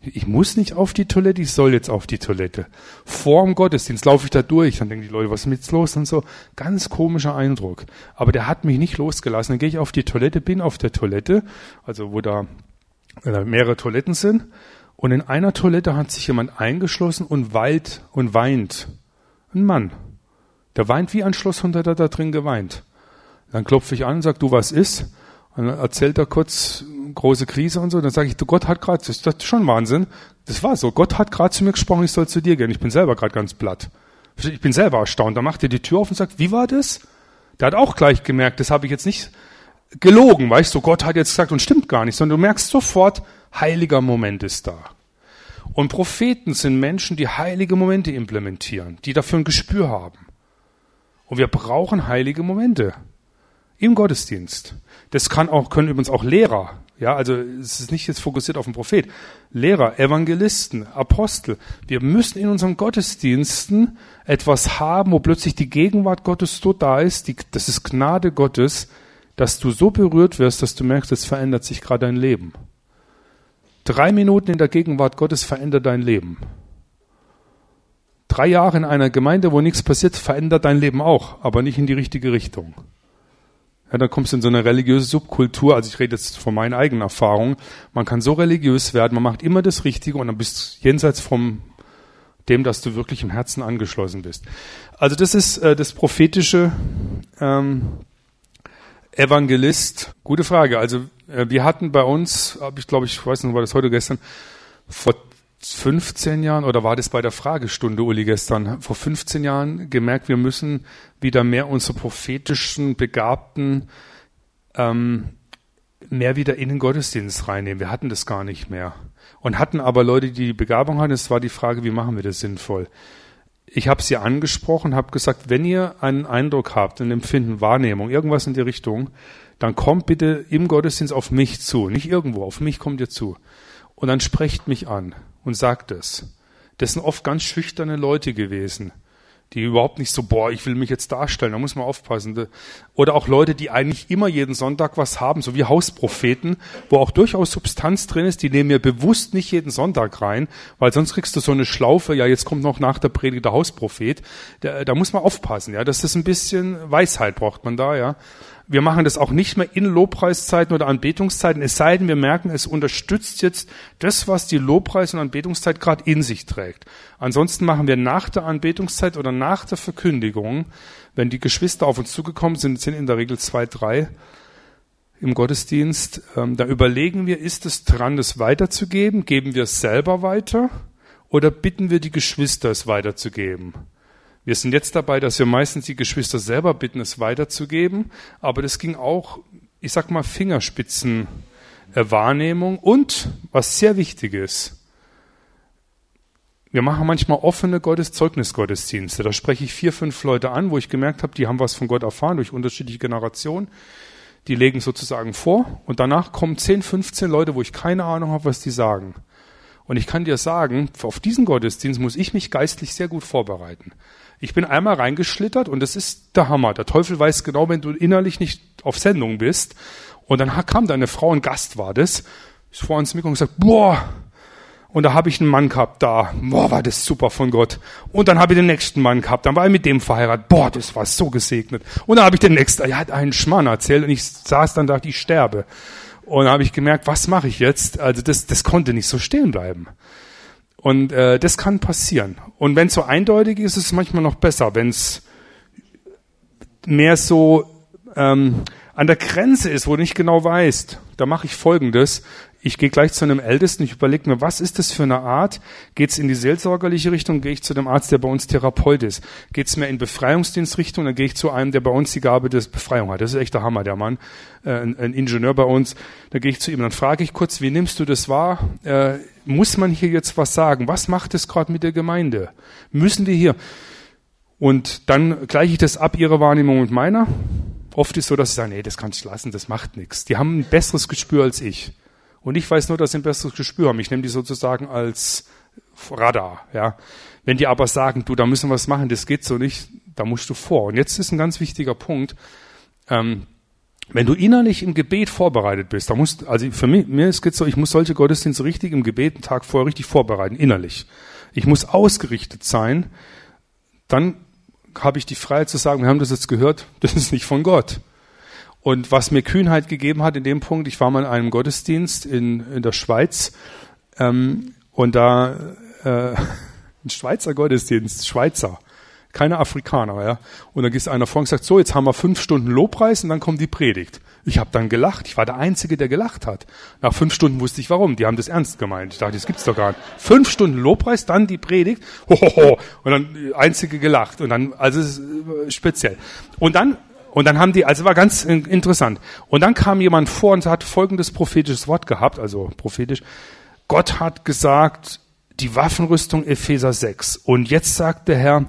Ich muss nicht auf die Toilette, ich soll jetzt auf die Toilette. Vor dem Gottesdienst laufe ich da durch, dann denken die Leute, was ist jetzt los und so. Ganz komischer Eindruck. Aber der hat mich nicht losgelassen. Dann gehe ich auf die Toilette, bin auf der Toilette, also wo da äh, mehrere Toiletten sind. Und in einer Toilette hat sich jemand eingeschlossen und weint und weint. Ein Mann. Der weint wie ein Schlosshund, der da drin geweint. Dann klopfe ich an und sage, du, was ist? Und dann erzählt er kurz große Krise und so. Dann sage ich, du Gott hat gerade, das ist schon Wahnsinn. Das war so. Gott hat gerade zu mir gesprochen, ich soll zu dir gehen. Ich bin selber gerade ganz platt. Ich bin selber erstaunt. Da macht er die Tür auf und sagt, wie war das? Der hat auch gleich gemerkt, das habe ich jetzt nicht gelogen, weißt du, Gott hat jetzt gesagt und stimmt gar nicht, sondern du merkst sofort, heiliger Moment ist da. Und Propheten sind Menschen, die heilige Momente implementieren, die dafür ein Gespür haben. Und wir brauchen heilige Momente im Gottesdienst. Das kann auch, können übrigens auch Lehrer. Ja, also es ist nicht jetzt fokussiert auf den Prophet. Lehrer, Evangelisten, Apostel. Wir müssen in unseren Gottesdiensten etwas haben, wo plötzlich die Gegenwart Gottes so da ist. Die, das ist Gnade Gottes, dass du so berührt wirst, dass du merkst, es verändert sich gerade dein Leben. Drei Minuten in der Gegenwart Gottes verändert dein Leben. Drei Jahre in einer Gemeinde, wo nichts passiert, verändert dein Leben auch, aber nicht in die richtige Richtung. Ja, dann kommst du in so eine religiöse Subkultur. Also ich rede jetzt von meinen eigenen Erfahrungen. Man kann so religiös werden, man macht immer das Richtige und dann bist du jenseits vom dem, dass du wirklich im Herzen angeschlossen bist. Also das ist äh, das prophetische ähm, Evangelist. Gute Frage. Also äh, wir hatten bei uns, hab ich glaube ich, weiß nicht, war das heute gestern, vor 15 Jahren oder war das bei der Fragestunde, Uli, gestern, vor 15 Jahren gemerkt, wir müssen wieder mehr unsere prophetischen Begabten ähm, mehr wieder in den Gottesdienst reinnehmen. Wir hatten das gar nicht mehr. Und hatten aber Leute, die die Begabung hatten. Es war die Frage, wie machen wir das sinnvoll? Ich habe sie angesprochen, habe gesagt, wenn ihr einen Eindruck habt, ein Empfinden, Wahrnehmung, irgendwas in die Richtung, dann kommt bitte im Gottesdienst auf mich zu. Nicht irgendwo, auf mich kommt ihr zu. Und dann sprecht mich an und sagt es. Das sind oft ganz schüchterne Leute gewesen die überhaupt nicht so, boah, ich will mich jetzt darstellen, da muss man aufpassen. Oder auch Leute, die eigentlich immer jeden Sonntag was haben, so wie Hauspropheten, wo auch durchaus Substanz drin ist, die nehmen mir bewusst nicht jeden Sonntag rein, weil sonst kriegst du so eine Schlaufe, ja, jetzt kommt noch nach der Predigt der Hausprophet. Da, da muss man aufpassen, ja, das ist ein bisschen Weisheit braucht man da, ja. Wir machen das auch nicht mehr in Lobpreiszeiten oder Anbetungszeiten, es sei denn, wir merken, es unterstützt jetzt das, was die Lobpreis- und Anbetungszeit gerade in sich trägt. Ansonsten machen wir nach der Anbetungszeit oder nach der Verkündigung, wenn die Geschwister auf uns zugekommen sind, sind in der Regel zwei, drei im Gottesdienst, ähm, da überlegen wir, ist es dran, das weiterzugeben? Geben wir es selber weiter? Oder bitten wir die Geschwister, es weiterzugeben? Wir sind jetzt dabei, dass wir meistens die Geschwister selber bitten, es weiterzugeben, aber das ging auch, ich sag mal, Fingerspitzen Wahrnehmung und was sehr wichtig ist, wir machen manchmal offene Gotteszeugnisgottesdienste. Da spreche ich vier, fünf Leute an, wo ich gemerkt habe, die haben was von Gott erfahren durch unterschiedliche Generationen. Die legen sozusagen vor und danach kommen 10, 15 Leute, wo ich keine Ahnung habe, was die sagen. Und ich kann dir sagen, auf diesen Gottesdienst muss ich mich geistlich sehr gut vorbereiten. Ich bin einmal reingeschlittert und das ist der Hammer. Der Teufel weiß genau, wenn du innerlich nicht auf Sendung bist. Und dann kam da eine Frau, ein Gast war das, ist vor uns Mikro und gesagt, boah, und da habe ich einen Mann gehabt, da, boah, war das super von Gott. Und dann habe ich den nächsten Mann gehabt, dann war ich mit dem verheiratet, boah, das war so gesegnet. Und dann habe ich den nächsten, er hat einen Schmann erzählt und ich saß dann da, ich sterbe. Und dann habe ich gemerkt, was mache ich jetzt? Also das, das konnte nicht so stehen bleiben. Und äh, das kann passieren. Und wenn es so eindeutig ist, ist es manchmal noch besser. Wenn es mehr so ähm, an der Grenze ist, wo du nicht genau weißt, da mache ich Folgendes. Ich gehe gleich zu einem Ältesten, ich überlege mir, was ist das für eine Art? Geht es in die seelsorgerliche Richtung, gehe ich zu dem Arzt, der bei uns Therapeut ist. Geht es mehr in Befreiungsdienstrichtung, dann gehe ich zu einem, der bei uns die Gabe des Befreiung hat. Das ist echt der Hammer, der Mann, äh, ein, ein, Ingenieur bei uns. Da gehe ich zu ihm, dann frage ich kurz, wie nimmst du das wahr? Äh, muss man hier jetzt was sagen? Was macht es gerade mit der Gemeinde? Müssen wir hier? Und dann gleiche ich das ab, ihre Wahrnehmung mit meiner. Oft ist so, dass sie sagen, nee, das kannst du lassen, das macht nichts. Die haben ein besseres Gespür als ich. Und ich weiß nur, dass sie ein besseres Gespür haben. Ich nehme die sozusagen als Radar. Ja. Wenn die aber sagen, du, da müssen wir was machen, das geht so nicht, da musst du vor. Und jetzt ist ein ganz wichtiger Punkt. Ähm, wenn du innerlich im Gebet vorbereitet bist, da musst, also für mich, mir ist es so, ich muss solche Gottesdienste richtig im Gebet einen Tag vorher richtig vorbereiten, innerlich. Ich muss ausgerichtet sein. Dann habe ich die Freiheit zu sagen, wir haben das jetzt gehört, das ist nicht von Gott. Und was mir Kühnheit gegeben hat in dem Punkt, ich war mal in einem Gottesdienst in, in der Schweiz ähm, und da äh, ein Schweizer Gottesdienst, Schweizer, keine Afrikaner, ja. Und dann ist einer vor und sagt, so, jetzt haben wir fünf Stunden Lobpreis und dann kommt die Predigt. Ich habe dann gelacht. Ich war der Einzige, der gelacht hat. Nach fünf Stunden wusste ich warum. Die haben das ernst gemeint. Ich dachte, das gibt's doch gar nicht. Fünf Stunden Lobpreis, dann die Predigt. Hohoho. Und dann die Einzige gelacht. Und dann, also äh, speziell. Und dann und dann haben die, also war ganz interessant. Und dann kam jemand vor und hat folgendes prophetisches Wort gehabt, also prophetisch. Gott hat gesagt, die Waffenrüstung Epheser 6. Und jetzt sagt der Herr,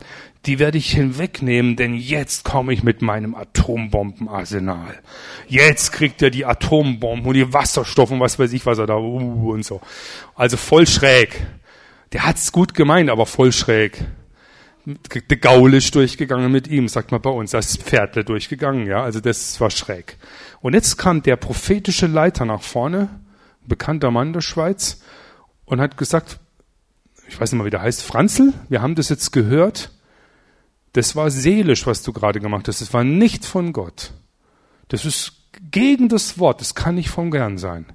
die werde ich hinwegnehmen, denn jetzt komme ich mit meinem Atombombenarsenal. Jetzt kriegt er die Atombomben und die Wasserstoff und was weiß ich, was er da, uh, und so. Also voll schräg. Der hat's gut gemeint, aber voll schräg der Gaul ist durchgegangen mit ihm, sagt man bei uns, das Pferdle durchgegangen, ja, also das war schräg. Und jetzt kam der prophetische Leiter nach vorne, bekannter Mann der Schweiz, und hat gesagt, ich weiß nicht mal, wie der heißt, Franzl, wir haben das jetzt gehört, das war seelisch, was du gerade gemacht hast, das war nicht von Gott. Das ist gegen das Wort, das kann nicht vom Gern sein.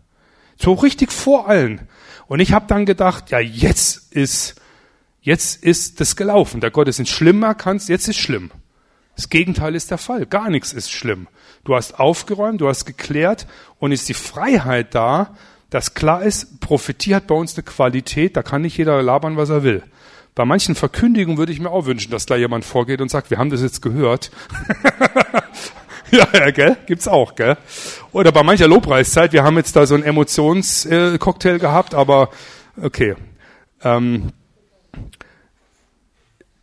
So richtig vor allen. Und ich habe dann gedacht, ja, jetzt ist Jetzt ist das gelaufen. Der Gottesdienst schlimmer kannst, jetzt ist schlimm. Das Gegenteil ist der Fall. Gar nichts ist schlimm. Du hast aufgeräumt, du hast geklärt und ist die Freiheit da, dass klar ist, Prophetie hat bei uns eine Qualität, da kann nicht jeder labern, was er will. Bei manchen Verkündigungen würde ich mir auch wünschen, dass da jemand vorgeht und sagt, wir haben das jetzt gehört. ja, ja, gell? Gibt's auch, gell? Oder bei mancher Lobpreiszeit, wir haben jetzt da so einen Emotionscocktail gehabt, aber okay. Ähm,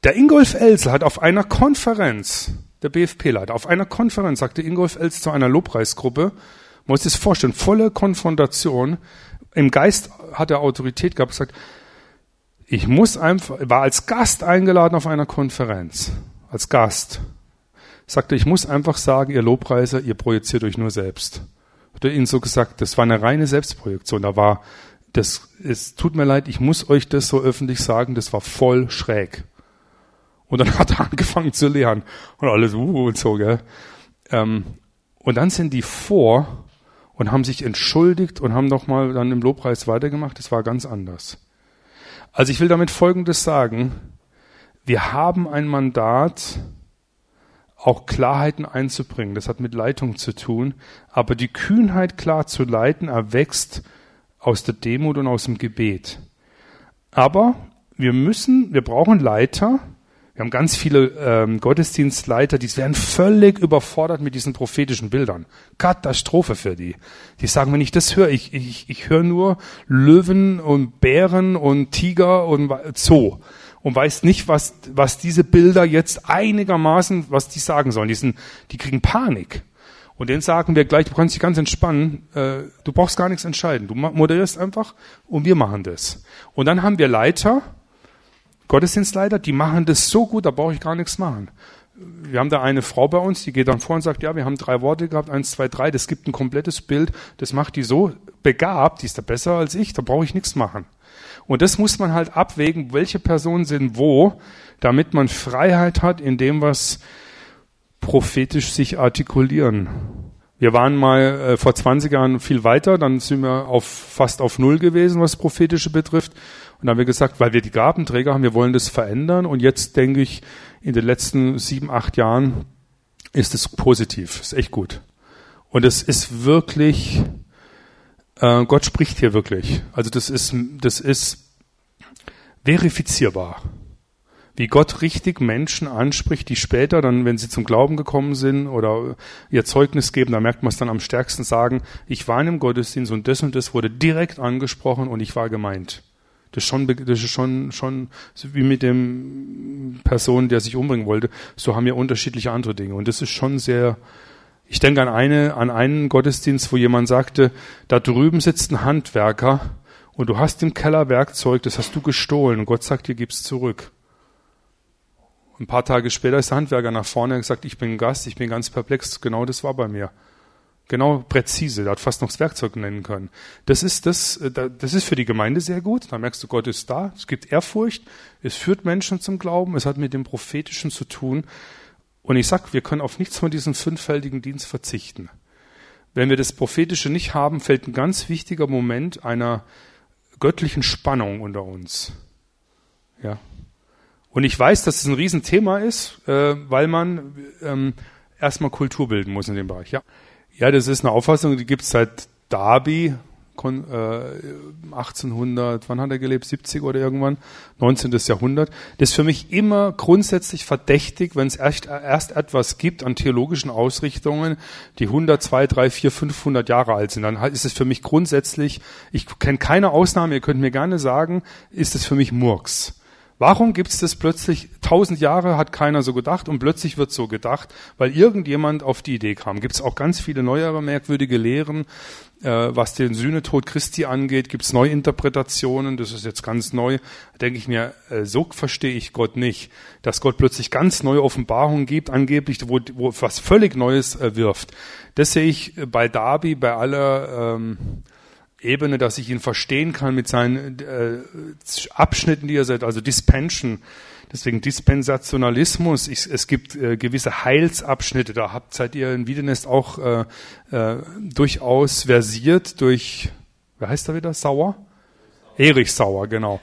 der Ingolf Elsel hat auf einer Konferenz, der BFP-Leiter, auf einer Konferenz sagte Ingolf Els zu einer Lobpreisgruppe, muss das vorstellen, volle Konfrontation. Im Geist hat er Autorität gehabt, gesagt, ich muss einfach, war als Gast eingeladen auf einer Konferenz, als Gast. Sagte, ich muss einfach sagen, ihr Lobpreiser, ihr projiziert euch nur selbst. Hat er ihnen so gesagt, das war eine reine Selbstprojektion. Da war, das, es tut mir leid, ich muss euch das so öffentlich sagen, das war voll schräg. Und dann hat er angefangen zu lernen. Und alles, uh, und so, gell. Ähm, und dann sind die vor und haben sich entschuldigt und haben nochmal dann im Lobpreis weitergemacht. Das war ganz anders. Also ich will damit Folgendes sagen. Wir haben ein Mandat, auch Klarheiten einzubringen. Das hat mit Leitung zu tun. Aber die Kühnheit, klar zu leiten, erwächst aus der Demut und aus dem Gebet. Aber wir müssen, wir brauchen Leiter, wir haben ganz viele ähm, Gottesdienstleiter, die werden völlig überfordert mit diesen prophetischen Bildern. Katastrophe für die. Die sagen, wenn ich das höre, ich, ich, ich höre nur Löwen und Bären und Tiger und Zoo und weiß nicht, was, was diese Bilder jetzt einigermaßen, was die sagen sollen. Die, sind, die kriegen Panik. Und denen sagen wir gleich, du kannst dich ganz entspannen, äh, du brauchst gar nichts entscheiden. Du moderierst einfach und wir machen das. Und dann haben wir Leiter, Gottesdienstleiter, die machen das so gut, da brauche ich gar nichts machen. Wir haben da eine Frau bei uns, die geht dann vor und sagt, ja, wir haben drei Worte gehabt, eins, zwei, drei, das gibt ein komplettes Bild, das macht die so begabt, die ist da besser als ich, da brauche ich nichts machen. Und das muss man halt abwägen, welche Personen sind wo, damit man Freiheit hat in dem, was prophetisch sich artikulieren. Wir waren mal äh, vor 20 Jahren viel weiter, dann sind wir auf, fast auf Null gewesen, was prophetische betrifft. Und dann haben wir gesagt, weil wir die Gabenträger haben, wir wollen das verändern. Und jetzt denke ich, in den letzten sieben, acht Jahren ist es positiv, ist echt gut. Und es ist wirklich, äh, Gott spricht hier wirklich. Also das ist, das ist verifizierbar. Wie Gott richtig Menschen anspricht, die später dann, wenn sie zum Glauben gekommen sind oder ihr Zeugnis geben, da merkt man es dann am stärksten sagen, ich war in einem Gottesdienst und das und das wurde direkt angesprochen und ich war gemeint. Das ist schon, das ist schon, schon wie mit dem Person, der sich umbringen wollte. So haben wir unterschiedliche andere Dinge. Und das ist schon sehr, ich denke an eine, an einen Gottesdienst, wo jemand sagte, da drüben sitzt ein Handwerker und du hast im Keller Werkzeug, das hast du gestohlen und Gott sagt dir, gib's zurück. Ein paar Tage später ist der Handwerker nach vorne und gesagt, ich bin Gast, ich bin ganz perplex. Genau das war bei mir. Genau präzise, der hat fast noch das Werkzeug nennen können. Das ist, das, äh, das ist für die Gemeinde sehr gut. Da merkst du, Gott ist da, es gibt Ehrfurcht, es führt Menschen zum Glauben, es hat mit dem Prophetischen zu tun. Und ich sag, wir können auf nichts von diesem fünffältigen Dienst verzichten. Wenn wir das Prophetische nicht haben, fällt ein ganz wichtiger Moment einer göttlichen Spannung unter uns. Ja. Und ich weiß, dass es ein Riesenthema ist, äh, weil man ähm, erstmal Kultur bilden muss in dem Bereich. Ja. Ja, das ist eine Auffassung, die gibt es seit Darby, 1800, wann hat er gelebt? 70 oder irgendwann? 19. Jahrhundert. Das ist für mich immer grundsätzlich verdächtig, wenn es erst, erst etwas gibt an theologischen Ausrichtungen, die 100, 2, 3, 4, 500 Jahre alt sind. Dann ist es für mich grundsätzlich, ich kenne keine Ausnahme, ihr könnt mir gerne sagen, ist es für mich Murks. Warum gibt es das plötzlich, tausend Jahre hat keiner so gedacht und plötzlich wird so gedacht, weil irgendjemand auf die Idee kam. Gibt es auch ganz viele neuere merkwürdige Lehren, äh, was den Sühnetod Christi angeht, gibt es Neuinterpretationen, das ist jetzt ganz neu. Denke ich mir, äh, so verstehe ich Gott nicht, dass Gott plötzlich ganz neue Offenbarungen gibt, angeblich, wo, wo was völlig Neues äh, wirft. Das sehe ich bei Darby, bei aller... Ähm, Ebene, dass ich ihn verstehen kann mit seinen äh, Abschnitten, die er sagt, also Dispension. Deswegen Dispensationalismus. Ich, es gibt äh, gewisse Heilsabschnitte. Da habt seid ihr in Wiedenest auch äh, äh, durchaus versiert durch, wer heißt er wieder? Sauer? Erich Sauer, genau.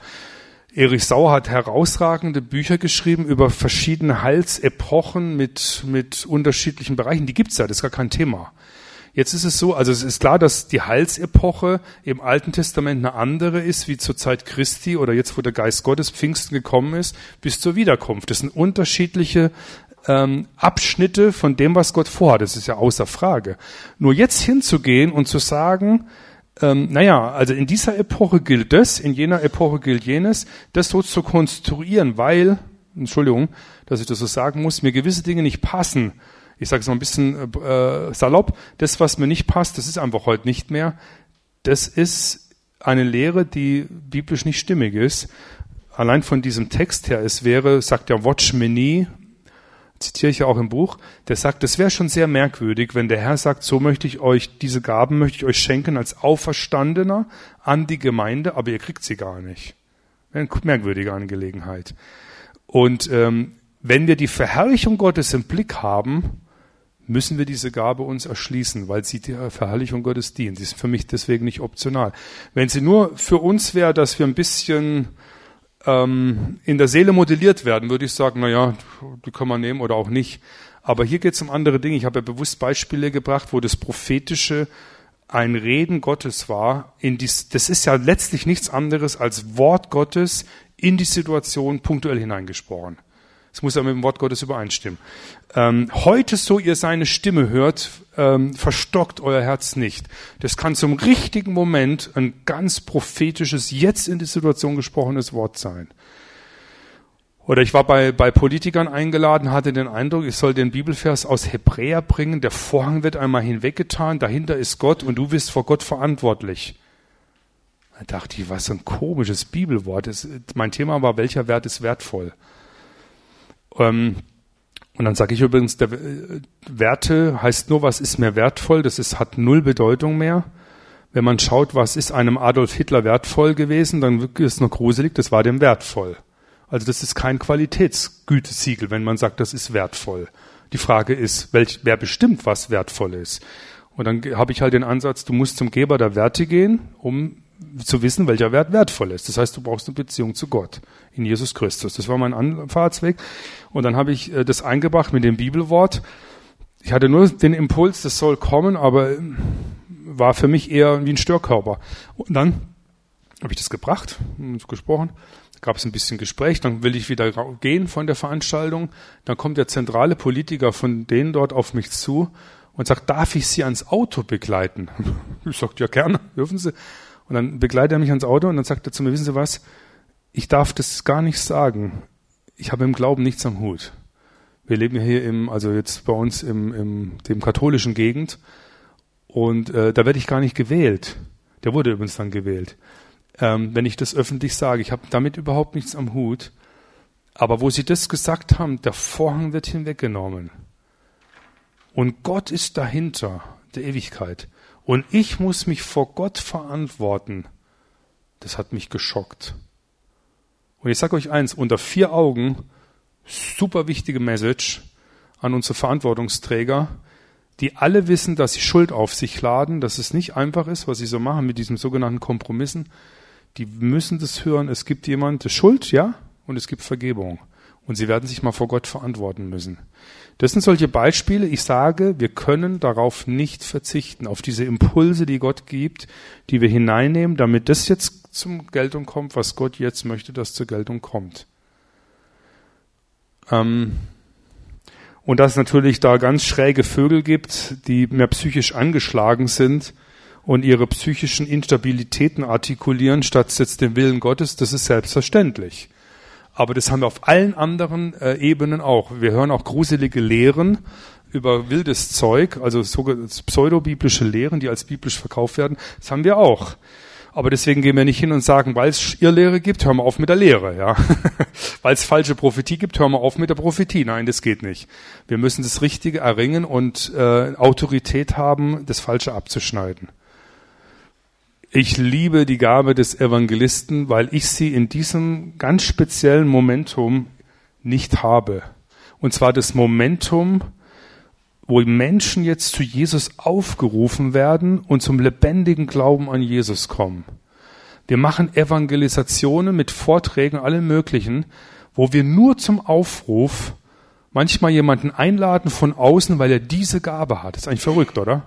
Erich Sauer hat herausragende Bücher geschrieben über verschiedene Heilsepochen mit, mit unterschiedlichen Bereichen. Die gibt's ja, das ist gar kein Thema. Jetzt ist es so, also es ist klar, dass die Heilsepoche im Alten Testament eine andere ist, wie zur Zeit Christi oder jetzt, wo der Geist Gottes Pfingsten gekommen ist, bis zur Wiederkunft. Das sind unterschiedliche ähm, Abschnitte von dem, was Gott vorhat. Das ist ja außer Frage. Nur jetzt hinzugehen und zu sagen, ähm, naja, also in dieser Epoche gilt das, in jener Epoche gilt jenes, das so zu konstruieren, weil, Entschuldigung, dass ich das so sagen muss, mir gewisse Dinge nicht passen ich sage es mal ein bisschen äh, salopp, das, was mir nicht passt, das ist einfach heute nicht mehr. Das ist eine Lehre, die biblisch nicht stimmig ist. Allein von diesem Text her, es wäre, sagt der Watch me zitiere ich ja auch im Buch, der sagt, es wäre schon sehr merkwürdig, wenn der Herr sagt, so möchte ich euch, diese Gaben möchte ich euch schenken als Auferstandener an die Gemeinde, aber ihr kriegt sie gar nicht. Eine merkwürdige Angelegenheit. Und ähm, wenn wir die Verherrlichung Gottes im Blick haben, müssen wir diese Gabe uns erschließen, weil sie der Verherrlichung Gottes dient. Sie ist für mich deswegen nicht optional. Wenn sie nur für uns wäre, dass wir ein bisschen ähm, in der Seele modelliert werden, würde ich sagen, na ja, die kann man nehmen oder auch nicht. Aber hier geht es um andere Dinge. Ich habe ja bewusst Beispiele gebracht, wo das Prophetische ein Reden Gottes war. In dies, das ist ja letztlich nichts anderes als Wort Gottes in die Situation punktuell hineingesprochen. Es muss ja mit dem Wort Gottes übereinstimmen. Ähm, heute, so ihr seine Stimme hört, ähm, verstockt euer Herz nicht. Das kann zum richtigen Moment ein ganz prophetisches, jetzt in die Situation gesprochenes Wort sein. Oder ich war bei, bei Politikern eingeladen, hatte den Eindruck, ich soll den Bibelvers aus Hebräer bringen, der Vorhang wird einmal hinweggetan, dahinter ist Gott und du bist vor Gott verantwortlich. Da dachte ich, was ein komisches Bibelwort. Das, mein Thema war, welcher Wert ist wertvoll? Ähm, und dann sage ich übrigens, der äh, Werte heißt nur, was ist mir wertvoll, das ist, hat null Bedeutung mehr. Wenn man schaut, was ist einem Adolf Hitler wertvoll gewesen, dann ist es noch gruselig, das war dem wertvoll. Also das ist kein Qualitätsgütesiegel, wenn man sagt, das ist wertvoll. Die Frage ist, welch, wer bestimmt, was wertvoll ist. Und dann habe ich halt den Ansatz, du musst zum Geber der Werte gehen, um zu wissen, welcher Wert wertvoll ist. Das heißt, du brauchst eine Beziehung zu Gott in Jesus Christus. Das war mein Anfahrtsweg. Und dann habe ich äh, das eingebracht mit dem Bibelwort. Ich hatte nur den Impuls, das soll kommen, aber äh, war für mich eher wie ein Störkörper. Und dann habe ich das gebracht, gesprochen, gab es ein bisschen Gespräch, dann will ich wieder gehen von der Veranstaltung. Dann kommt der zentrale Politiker von denen dort auf mich zu und sagt, darf ich Sie ans Auto begleiten? Ich sagte, ja gerne, dürfen Sie. Und dann begleitet er mich ans Auto und dann sagt er zu mir, wissen Sie was, ich darf das gar nicht sagen. Ich habe im Glauben nichts am Hut. Wir leben hier im, also jetzt bei uns im, im dem katholischen Gegend und äh, da werde ich gar nicht gewählt. Der wurde übrigens dann gewählt. Ähm, wenn ich das öffentlich sage, ich habe damit überhaupt nichts am Hut. Aber wo sie das gesagt haben, der Vorhang wird hinweggenommen. Und Gott ist dahinter, der Ewigkeit. Und ich muss mich vor Gott verantworten. Das hat mich geschockt. Und ich sage euch eins, unter vier Augen, super wichtige Message an unsere Verantwortungsträger, die alle wissen, dass sie Schuld auf sich laden, dass es nicht einfach ist, was sie so machen mit diesen sogenannten Kompromissen. Die müssen das hören. Es gibt jemand, Schuld, ja, und es gibt Vergebung. Und sie werden sich mal vor Gott verantworten müssen. Das sind solche Beispiele. Ich sage, wir können darauf nicht verzichten, auf diese Impulse, die Gott gibt, die wir hineinnehmen, damit das jetzt zum Geltung kommt, was Gott jetzt möchte, dass zur Geltung kommt. Ähm und dass es natürlich da ganz schräge Vögel gibt, die mehr psychisch angeschlagen sind und ihre psychischen Instabilitäten artikulieren, statt jetzt den Willen Gottes, das ist selbstverständlich. Aber das haben wir auf allen anderen äh, Ebenen auch. Wir hören auch gruselige Lehren über wildes Zeug, also pseudobiblische Lehren, die als biblisch verkauft werden. Das haben wir auch. Aber deswegen gehen wir nicht hin und sagen, weil es Irrlehre gibt, hören wir auf mit der Lehre, ja. weil es falsche Prophetie gibt, hören wir auf mit der Prophetie. Nein, das geht nicht. Wir müssen das Richtige erringen und äh, Autorität haben, das Falsche abzuschneiden. Ich liebe die Gabe des Evangelisten, weil ich sie in diesem ganz speziellen Momentum nicht habe. Und zwar das Momentum, wo Menschen jetzt zu Jesus aufgerufen werden und zum lebendigen Glauben an Jesus kommen. Wir machen Evangelisationen mit Vorträgen, allem möglichen, wo wir nur zum Aufruf manchmal jemanden einladen von außen, weil er diese Gabe hat. Das ist eigentlich verrückt, oder?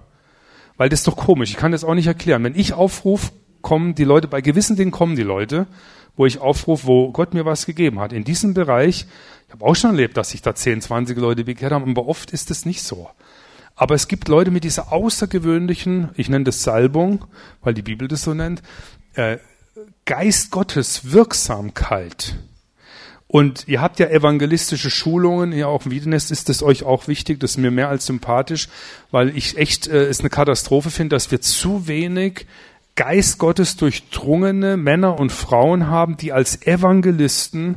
Weil das ist doch komisch. Ich kann das auch nicht erklären. Wenn ich aufrufe, kommen die Leute, bei gewissen Dingen kommen die Leute, wo ich aufrufe, wo Gott mir was gegeben hat. In diesem Bereich, ich habe auch schon erlebt, dass sich da 10, 20 Leute bekehrt haben, aber oft ist es nicht so. Aber es gibt Leute mit dieser außergewöhnlichen, ich nenne das Salbung, weil die Bibel das so nennt, äh, Geist Gottes Wirksamkeit. Und ihr habt ja evangelistische Schulungen, ja auch im Wiedenest ist das euch auch wichtig, das ist mir mehr als sympathisch, weil ich echt äh, es eine Katastrophe finde, dass wir zu wenig Geist Gottes durchdrungene Männer und Frauen haben, die als Evangelisten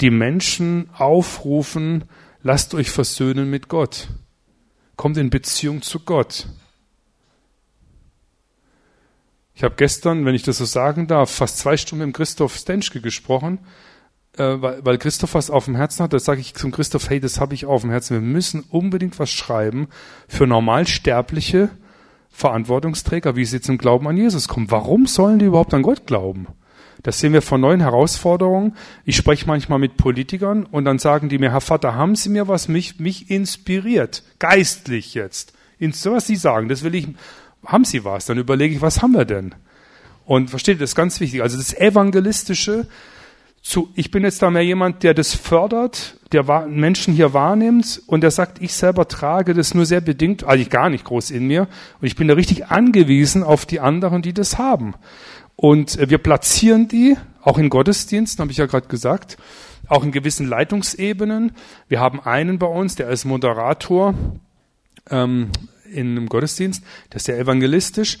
die Menschen aufrufen, lasst euch versöhnen mit Gott. Kommt in Beziehung zu Gott. Ich habe gestern, wenn ich das so sagen darf, fast zwei Stunden mit Christoph Stenschke gesprochen äh, weil, weil Christoph was auf dem Herzen hat, da sage ich zum Christoph, hey, das habe ich auf dem Herzen. Wir müssen unbedingt was schreiben für normalsterbliche Verantwortungsträger, wie sie im Glauben an Jesus kommen. Warum sollen die überhaupt an Gott glauben? Das sehen wir von neuen Herausforderungen. Ich spreche manchmal mit Politikern und dann sagen die mir, Herr Vater, haben Sie mir was mich, mich inspiriert? Geistlich jetzt. In so was Sie sagen, das will ich, haben Sie was? Dann überlege ich, was haben wir denn? Und versteht, das ist ganz wichtig. Also das Evangelistische, zu, ich bin jetzt da mehr jemand, der das fördert, der Menschen hier wahrnimmt und der sagt, ich selber trage das nur sehr bedingt, eigentlich gar nicht groß in mir und ich bin da richtig angewiesen auf die anderen, die das haben. Und äh, wir platzieren die, auch in Gottesdiensten, habe ich ja gerade gesagt, auch in gewissen Leitungsebenen. Wir haben einen bei uns, der ist Moderator ähm, in einem Gottesdienst, der ist sehr evangelistisch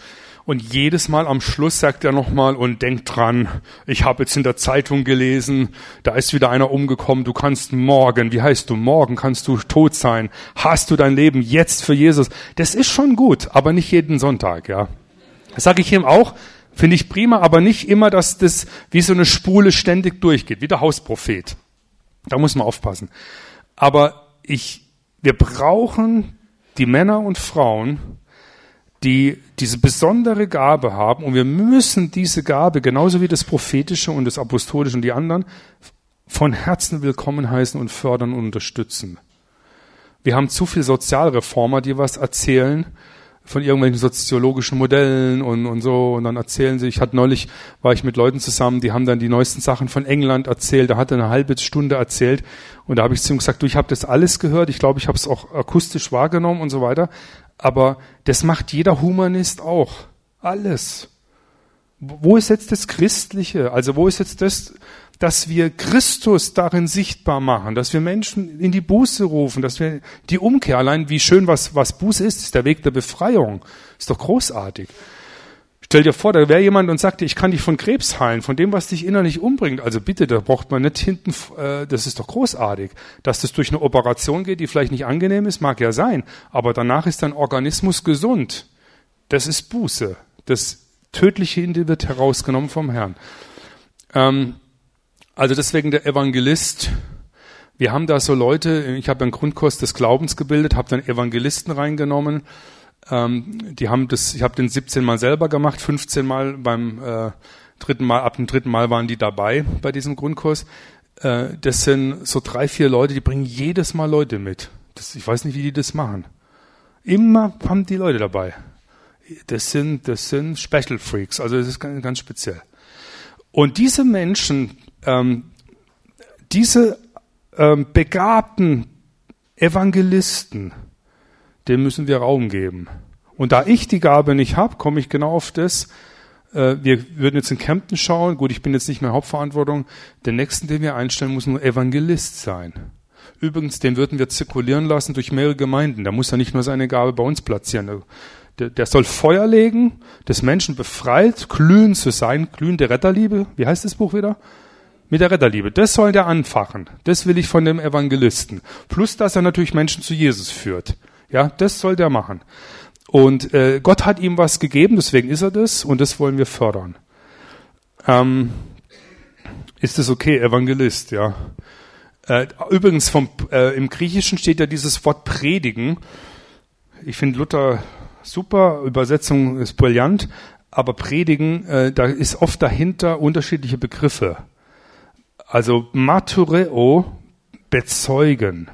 und jedes Mal am Schluss sagt er nochmal und denkt dran, ich habe jetzt in der Zeitung gelesen, da ist wieder einer umgekommen, du kannst morgen, wie heißt du, morgen kannst du tot sein. Hast du dein Leben jetzt für Jesus? Das ist schon gut, aber nicht jeden Sonntag, ja. Das sage ich ihm auch, finde ich prima, aber nicht immer, dass das wie so eine Spule ständig durchgeht, wie der Hausprophet. Da muss man aufpassen. Aber ich, wir brauchen die Männer und Frauen, die diese besondere Gabe haben. Und wir müssen diese Gabe, genauso wie das Prophetische und das Apostolische und die anderen, von Herzen willkommen heißen und fördern und unterstützen. Wir haben zu viel Sozialreformer, die was erzählen von irgendwelchen soziologischen Modellen und, und so. Und dann erzählen sie, ich hatte neulich, war ich mit Leuten zusammen, die haben dann die neuesten Sachen von England erzählt, da hat er eine halbe Stunde erzählt. Und da habe ich zu ihm gesagt, du, ich habe das alles gehört, ich glaube, ich habe es auch akustisch wahrgenommen und so weiter, aber das macht jeder Humanist auch. Alles. Wo ist jetzt das Christliche? Also wo ist jetzt das, dass wir Christus darin sichtbar machen, dass wir Menschen in die Buße rufen, dass wir die Umkehr, allein wie schön was, was Buße ist, ist der Weg der Befreiung. Ist doch großartig. Stell dir vor, da wäre jemand und sagte, ich kann dich von Krebs heilen, von dem, was dich innerlich umbringt. Also bitte, da braucht man nicht hinten, äh, das ist doch großartig. Dass das durch eine Operation geht, die vielleicht nicht angenehm ist, mag ja sein. Aber danach ist dein Organismus gesund. Das ist Buße. Das tödliche Ende wird herausgenommen vom Herrn. Ähm, also deswegen der Evangelist. Wir haben da so Leute, ich habe einen Grundkurs des Glaubens gebildet, habe dann Evangelisten reingenommen ähm, die haben das, ich habe den 17 Mal selber gemacht, 15 Mal beim äh, dritten Mal, ab dem dritten Mal waren die dabei bei diesem Grundkurs. Äh, das sind so drei, vier Leute, die bringen jedes Mal Leute mit. Das, ich weiß nicht, wie die das machen. Immer haben die Leute dabei. Das sind, das sind Special Freaks, also das ist ganz, ganz speziell. Und diese Menschen, ähm, diese ähm, begabten Evangelisten, dem müssen wir Raum geben. Und da ich die Gabe nicht habe, komme ich genau auf das. Äh, wir würden jetzt in Kempten schauen. Gut, ich bin jetzt nicht mehr Hauptverantwortung. Der nächsten, den wir einstellen, muss nur Evangelist sein. Übrigens, den würden wir zirkulieren lassen durch mehrere Gemeinden. Da muss er nicht nur seine Gabe bei uns platzieren. Der, der soll Feuer legen, des Menschen befreit, glühend zu sein, glühende Retterliebe. Wie heißt das Buch wieder? Mit der Retterliebe. Das soll der anfachen. Das will ich von dem Evangelisten. Plus, dass er natürlich Menschen zu Jesus führt. Ja, das soll der machen. Und äh, Gott hat ihm was gegeben, deswegen ist er das und das wollen wir fördern. Ähm, ist das okay, Evangelist, ja. Äh, übrigens vom, äh, im Griechischen steht ja dieses Wort predigen. Ich finde Luther super, Übersetzung ist brillant, aber predigen, äh, da ist oft dahinter unterschiedliche Begriffe. Also Matureo, bezeugen.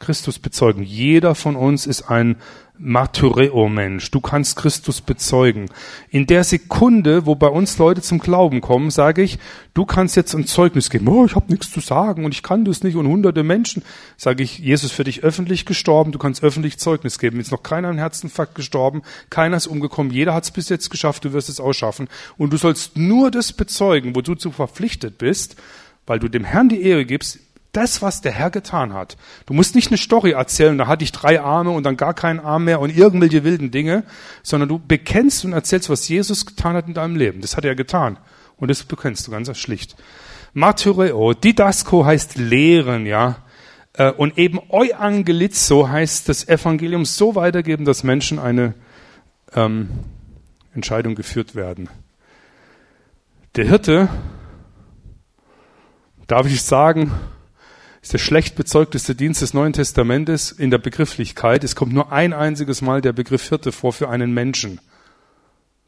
Christus bezeugen. Jeder von uns ist ein Martyreo-Mensch. Du kannst Christus bezeugen. In der Sekunde, wo bei uns Leute zum Glauben kommen, sage ich, du kannst jetzt ein Zeugnis geben. Oh, ich habe nichts zu sagen und ich kann das nicht und hunderte Menschen. Sage ich, Jesus für dich öffentlich gestorben, du kannst öffentlich Zeugnis geben. Ist noch keiner an Herzinfarkt gestorben, keiner ist umgekommen, jeder hat es bis jetzt geschafft, du wirst es auch schaffen. Und du sollst nur das bezeugen, wo du zu verpflichtet bist, weil du dem Herrn die Ehre gibst, das, was der Herr getan hat. Du musst nicht eine Story erzählen, da hatte ich drei Arme und dann gar keinen Arm mehr und irgendwelche wilden Dinge, sondern du bekennst und erzählst, was Jesus getan hat in deinem Leben. Das hat er getan. Und das bekennst du ganz schlicht. Martyreo, Didasko heißt lehren, ja. Äh, und eben Euangelizo heißt das Evangelium so weitergeben, dass Menschen eine ähm, Entscheidung geführt werden. Der Hirte, darf ich sagen, ist der schlecht bezeugteste Dienst des Neuen Testamentes in der Begrifflichkeit. Es kommt nur ein einziges Mal der Begriff Hirte vor für einen Menschen.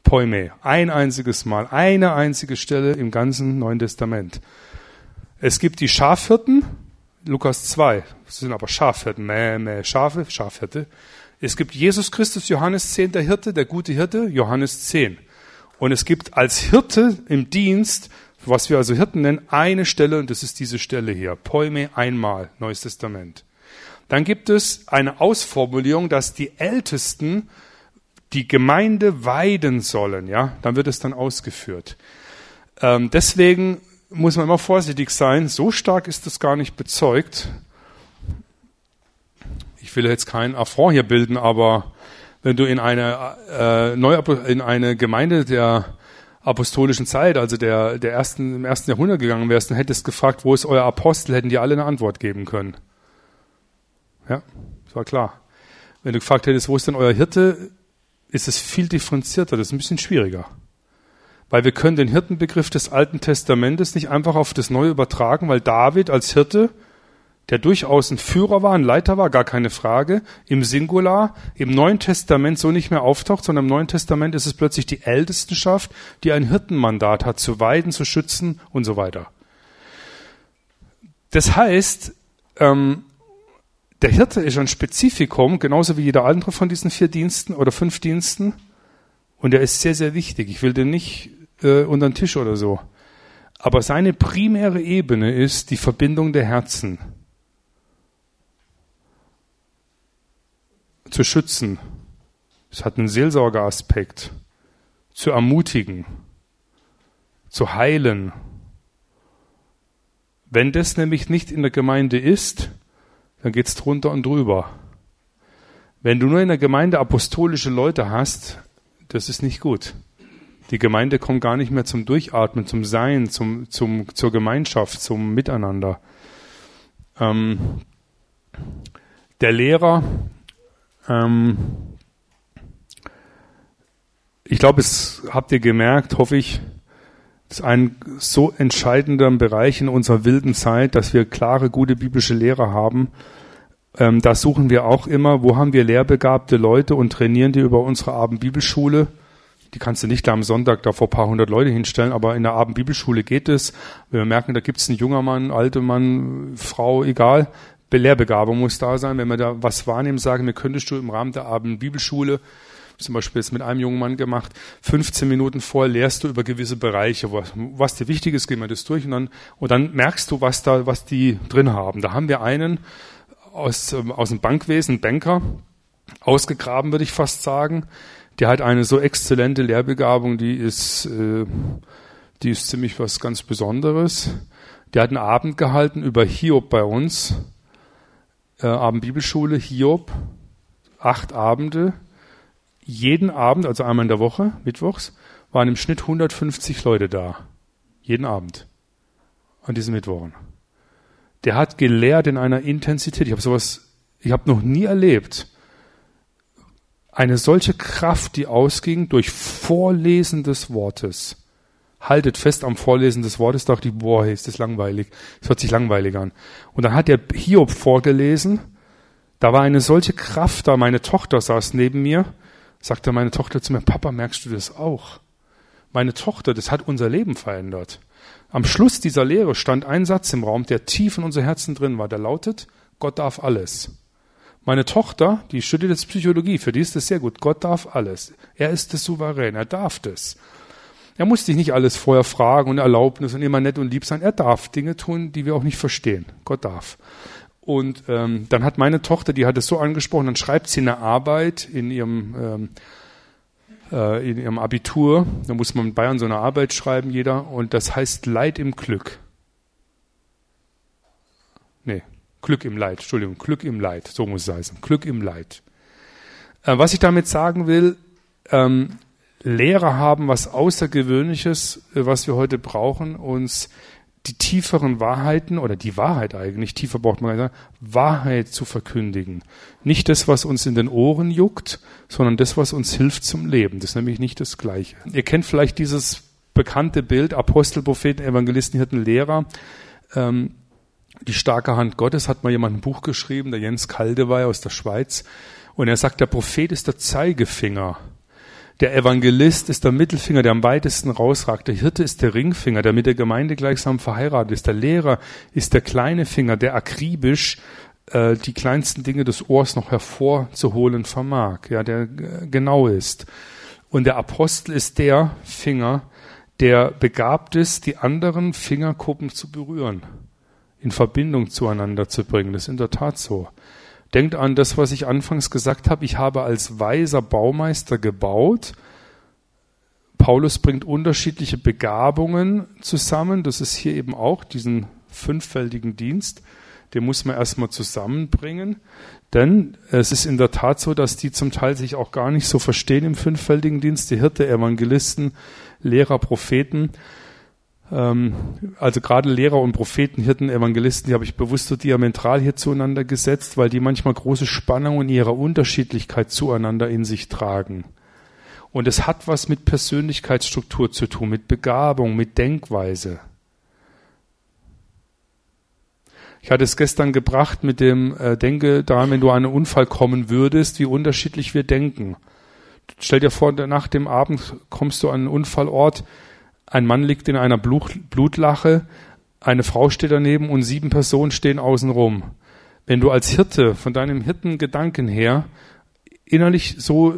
Poime. Ein einziges Mal. Eine einzige Stelle im ganzen Neuen Testament. Es gibt die Schafhirten, Lukas 2. Das sind aber Schafhirten. Mäh, mäh, Schafe, Schafhirte. Es gibt Jesus Christus, Johannes 10, der Hirte, der gute Hirte, Johannes 10. Und es gibt als Hirte im Dienst was wir also Hirten nennen, eine Stelle, und das ist diese Stelle hier. Poime einmal, Neues Testament. Dann gibt es eine Ausformulierung, dass die Ältesten die Gemeinde weiden sollen, ja, dann wird es dann ausgeführt. Ähm, deswegen muss man immer vorsichtig sein. So stark ist das gar nicht bezeugt. Ich will jetzt keinen Affront hier bilden, aber wenn du in eine, äh, in eine Gemeinde der apostolischen Zeit, also der, der ersten, im ersten Jahrhundert gegangen wärst und hättest gefragt, wo ist euer Apostel, hätten die alle eine Antwort geben können. Ja, das war klar. Wenn du gefragt hättest, wo ist denn euer Hirte, ist es viel differenzierter, das ist ein bisschen schwieriger. Weil wir können den Hirtenbegriff des Alten Testamentes nicht einfach auf das Neue übertragen, weil David als Hirte der durchaus ein Führer war, ein Leiter war, gar keine Frage, im Singular, im Neuen Testament so nicht mehr auftaucht, sondern im Neuen Testament ist es plötzlich die Ältestenschaft, die ein Hirtenmandat hat, zu weiden, zu schützen und so weiter. Das heißt, ähm, der Hirte ist ein Spezifikum, genauso wie jeder andere von diesen vier Diensten oder fünf Diensten. Und er ist sehr, sehr wichtig. Ich will den nicht äh, unter den Tisch oder so. Aber seine primäre Ebene ist die Verbindung der Herzen. Zu schützen. Es hat einen Seelsorgeaspekt. Zu ermutigen. Zu heilen. Wenn das nämlich nicht in der Gemeinde ist, dann geht's drunter und drüber. Wenn du nur in der Gemeinde apostolische Leute hast, das ist nicht gut. Die Gemeinde kommt gar nicht mehr zum Durchatmen, zum Sein, zum, zum, zur Gemeinschaft, zum Miteinander. Ähm, der Lehrer ähm, ich glaube, es habt ihr gemerkt, hoffe ich, ist ein so entscheidender Bereich in unserer wilden Zeit, dass wir klare, gute biblische Lehrer haben. Ähm, da suchen wir auch immer, wo haben wir lehrbegabte Leute und trainieren die über unsere Abendbibelschule. Die kannst du nicht am Sonntag da vor paar hundert Leute hinstellen, aber in der Abendbibelschule geht es. Wir merken, da gibt es einen junger Mann, alter Mann, Frau, egal, Lehrbegabung muss da sein. Wenn wir da was wahrnehmen, sagen wir, könntest du im Rahmen der Abend Bibelschule, zum Beispiel jetzt mit einem jungen Mann gemacht, 15 Minuten vorher lehrst du über gewisse Bereiche, was, was dir wichtig ist, gehen wir das durch und dann, und dann merkst du, was da, was die drin haben. Da haben wir einen aus, ähm, aus dem Bankwesen, Banker, ausgegraben, würde ich fast sagen. Der hat eine so exzellente Lehrbegabung, die ist, äh, die ist ziemlich was ganz Besonderes. Der hat einen Abend gehalten über Hiob bei uns äh, Abendbibelschule Hiob, acht Abende. Jeden Abend, also einmal in der Woche, mittwochs, waren im Schnitt 150 Leute da. Jeden Abend. An diesen Mittwochen. Der hat gelehrt in einer Intensität. Ich habe sowas, ich habe noch nie erlebt. Eine solche Kraft, die ausging durch Vorlesen des Wortes haltet fest am Vorlesen des Wortes, dachte ich, boah, ist das langweilig. Das hört sich langweilig an. Und dann hat er Hiob vorgelesen. Da war eine solche Kraft da. Meine Tochter saß neben mir. Sagte meine Tochter zu mir, Papa, merkst du das auch? Meine Tochter, das hat unser Leben verändert. Am Schluss dieser Lehre stand ein Satz im Raum, der tief in unser Herzen drin war. Der lautet, Gott darf alles. Meine Tochter, die studiert jetzt Psychologie, für die ist das sehr gut. Gott darf alles. Er ist das Souverän, er darf das. Er muss dich nicht alles vorher fragen und Erlaubnis und immer nett und lieb sein. Er darf Dinge tun, die wir auch nicht verstehen. Gott darf. Und ähm, dann hat meine Tochter, die hat es so angesprochen, dann schreibt sie eine Arbeit in ihrem ähm, äh, in ihrem Abitur. Da muss man in Bayern so eine Arbeit schreiben, jeder. Und das heißt Leid im Glück. Nee, Glück im Leid. Entschuldigung, Glück im Leid. So muss es heißen. Glück im Leid. Äh, was ich damit sagen will, ähm, Lehrer haben was Außergewöhnliches, äh, was wir heute brauchen, uns die tieferen Wahrheiten oder die Wahrheit eigentlich, tiefer braucht man sagen, Wahrheit zu verkündigen. Nicht das, was uns in den Ohren juckt, sondern das, was uns hilft zum Leben. Das ist nämlich nicht das Gleiche. Ihr kennt vielleicht dieses bekannte Bild, Apostel, Propheten, Evangelisten, Hirten, Lehrer. Ähm, die starke Hand Gottes hat mal jemand ein Buch geschrieben, der Jens Kaldewey aus der Schweiz. Und er sagt, der Prophet ist der Zeigefinger der Evangelist ist der Mittelfinger, der am weitesten rausragt. Der Hirte ist der Ringfinger, der mit der Gemeinde gleichsam verheiratet ist. Der Lehrer ist der kleine Finger, der akribisch äh, die kleinsten Dinge des Ohrs noch hervorzuholen vermag, ja, der äh, genau ist. Und der Apostel ist der Finger, der begabt ist, die anderen Fingerkuppen zu berühren, in Verbindung zueinander zu bringen. Das ist in der Tat so. Denkt an das, was ich anfangs gesagt habe. Ich habe als weiser Baumeister gebaut. Paulus bringt unterschiedliche Begabungen zusammen. Das ist hier eben auch diesen fünffältigen Dienst. Den muss man erstmal zusammenbringen. Denn es ist in der Tat so, dass die zum Teil sich auch gar nicht so verstehen im fünffältigen Dienst. Die Hirte, Evangelisten, Lehrer, Propheten. Ähm, also gerade Lehrer und Propheten, Hirten, Evangelisten, die habe ich bewusst so diametral hier zueinander gesetzt, weil die manchmal große Spannungen in ihrer Unterschiedlichkeit zueinander in sich tragen. Und es hat was mit Persönlichkeitsstruktur zu tun, mit Begabung, mit Denkweise. Ich hatte es gestern gebracht mit dem äh, Denke daran, wenn du an einen Unfall kommen würdest, wie unterschiedlich wir denken. Stell dir vor, nach dem Abend kommst du an einen Unfallort, ein Mann liegt in einer Blutlache, eine Frau steht daneben und sieben Personen stehen außenrum. Wenn du als Hirte von deinem Hirtengedanken her innerlich so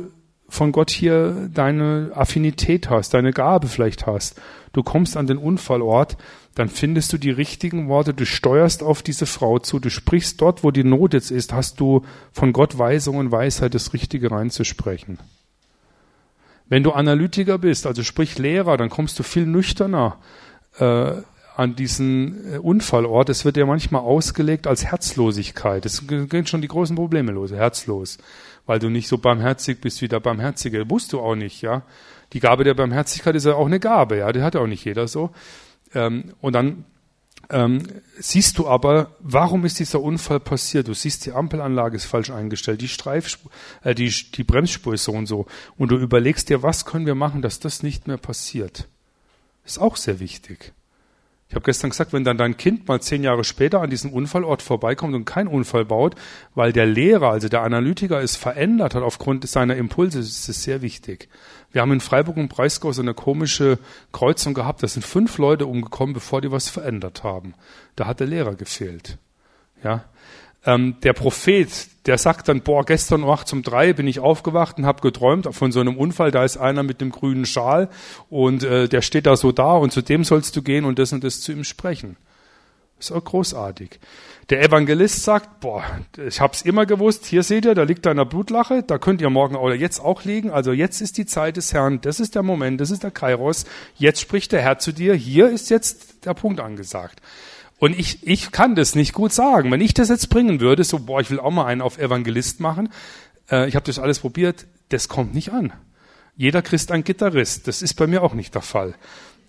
von Gott hier deine Affinität hast, deine Gabe vielleicht hast, du kommst an den Unfallort, dann findest du die richtigen Worte, du steuerst auf diese Frau zu, du sprichst dort, wo die Not jetzt ist, hast du von Gott Weisung und Weisheit, das Richtige reinzusprechen. Wenn du Analytiker bist, also sprich Lehrer, dann kommst du viel nüchterner äh, an diesen äh, Unfallort. Es wird ja manchmal ausgelegt als Herzlosigkeit. Es gehen schon die großen Probleme los, herzlos, weil du nicht so barmherzig bist wie der Barmherzige. Wusst du auch nicht, ja. Die Gabe der Barmherzigkeit ist ja auch eine Gabe, ja. Die hat ja auch nicht jeder so. Ähm, und dann ähm, siehst du aber, warum ist dieser Unfall passiert? Du siehst, die Ampelanlage ist falsch eingestellt, die Streifspur, äh, die, die Bremsspur ist so und so. Und du überlegst dir, was können wir machen, dass das nicht mehr passiert? Ist auch sehr wichtig. Ich habe gestern gesagt, wenn dann dein Kind mal zehn Jahre später an diesem Unfallort vorbeikommt und keinen Unfall baut, weil der Lehrer, also der Analytiker, es verändert hat aufgrund seiner Impulse, ist es sehr wichtig. Wir haben in Freiburg und Breisgau so eine komische Kreuzung gehabt. Da sind fünf Leute umgekommen, bevor die was verändert haben. Da hat der Lehrer gefehlt. Ja. Ähm, der Prophet, der sagt dann, boah, gestern um drei bin ich aufgewacht und habe geträumt von so einem Unfall. Da ist einer mit dem grünen Schal und äh, der steht da so da und zu dem sollst du gehen und das und das zu ihm sprechen. Ist auch großartig. Der Evangelist sagt, boah, ich hab's immer gewusst, hier seht ihr, da liegt da eine Blutlache, da könnt ihr morgen oder jetzt auch liegen, also jetzt ist die Zeit des Herrn, das ist der Moment, das ist der Kairos, jetzt spricht der Herr zu dir, hier ist jetzt der Punkt angesagt. Und ich, ich kann das nicht gut sagen. Wenn ich das jetzt bringen würde, so, boah, ich will auch mal einen auf Evangelist machen, äh, ich habe das alles probiert, das kommt nicht an. Jeder Christ ein Gitarrist, das ist bei mir auch nicht der Fall.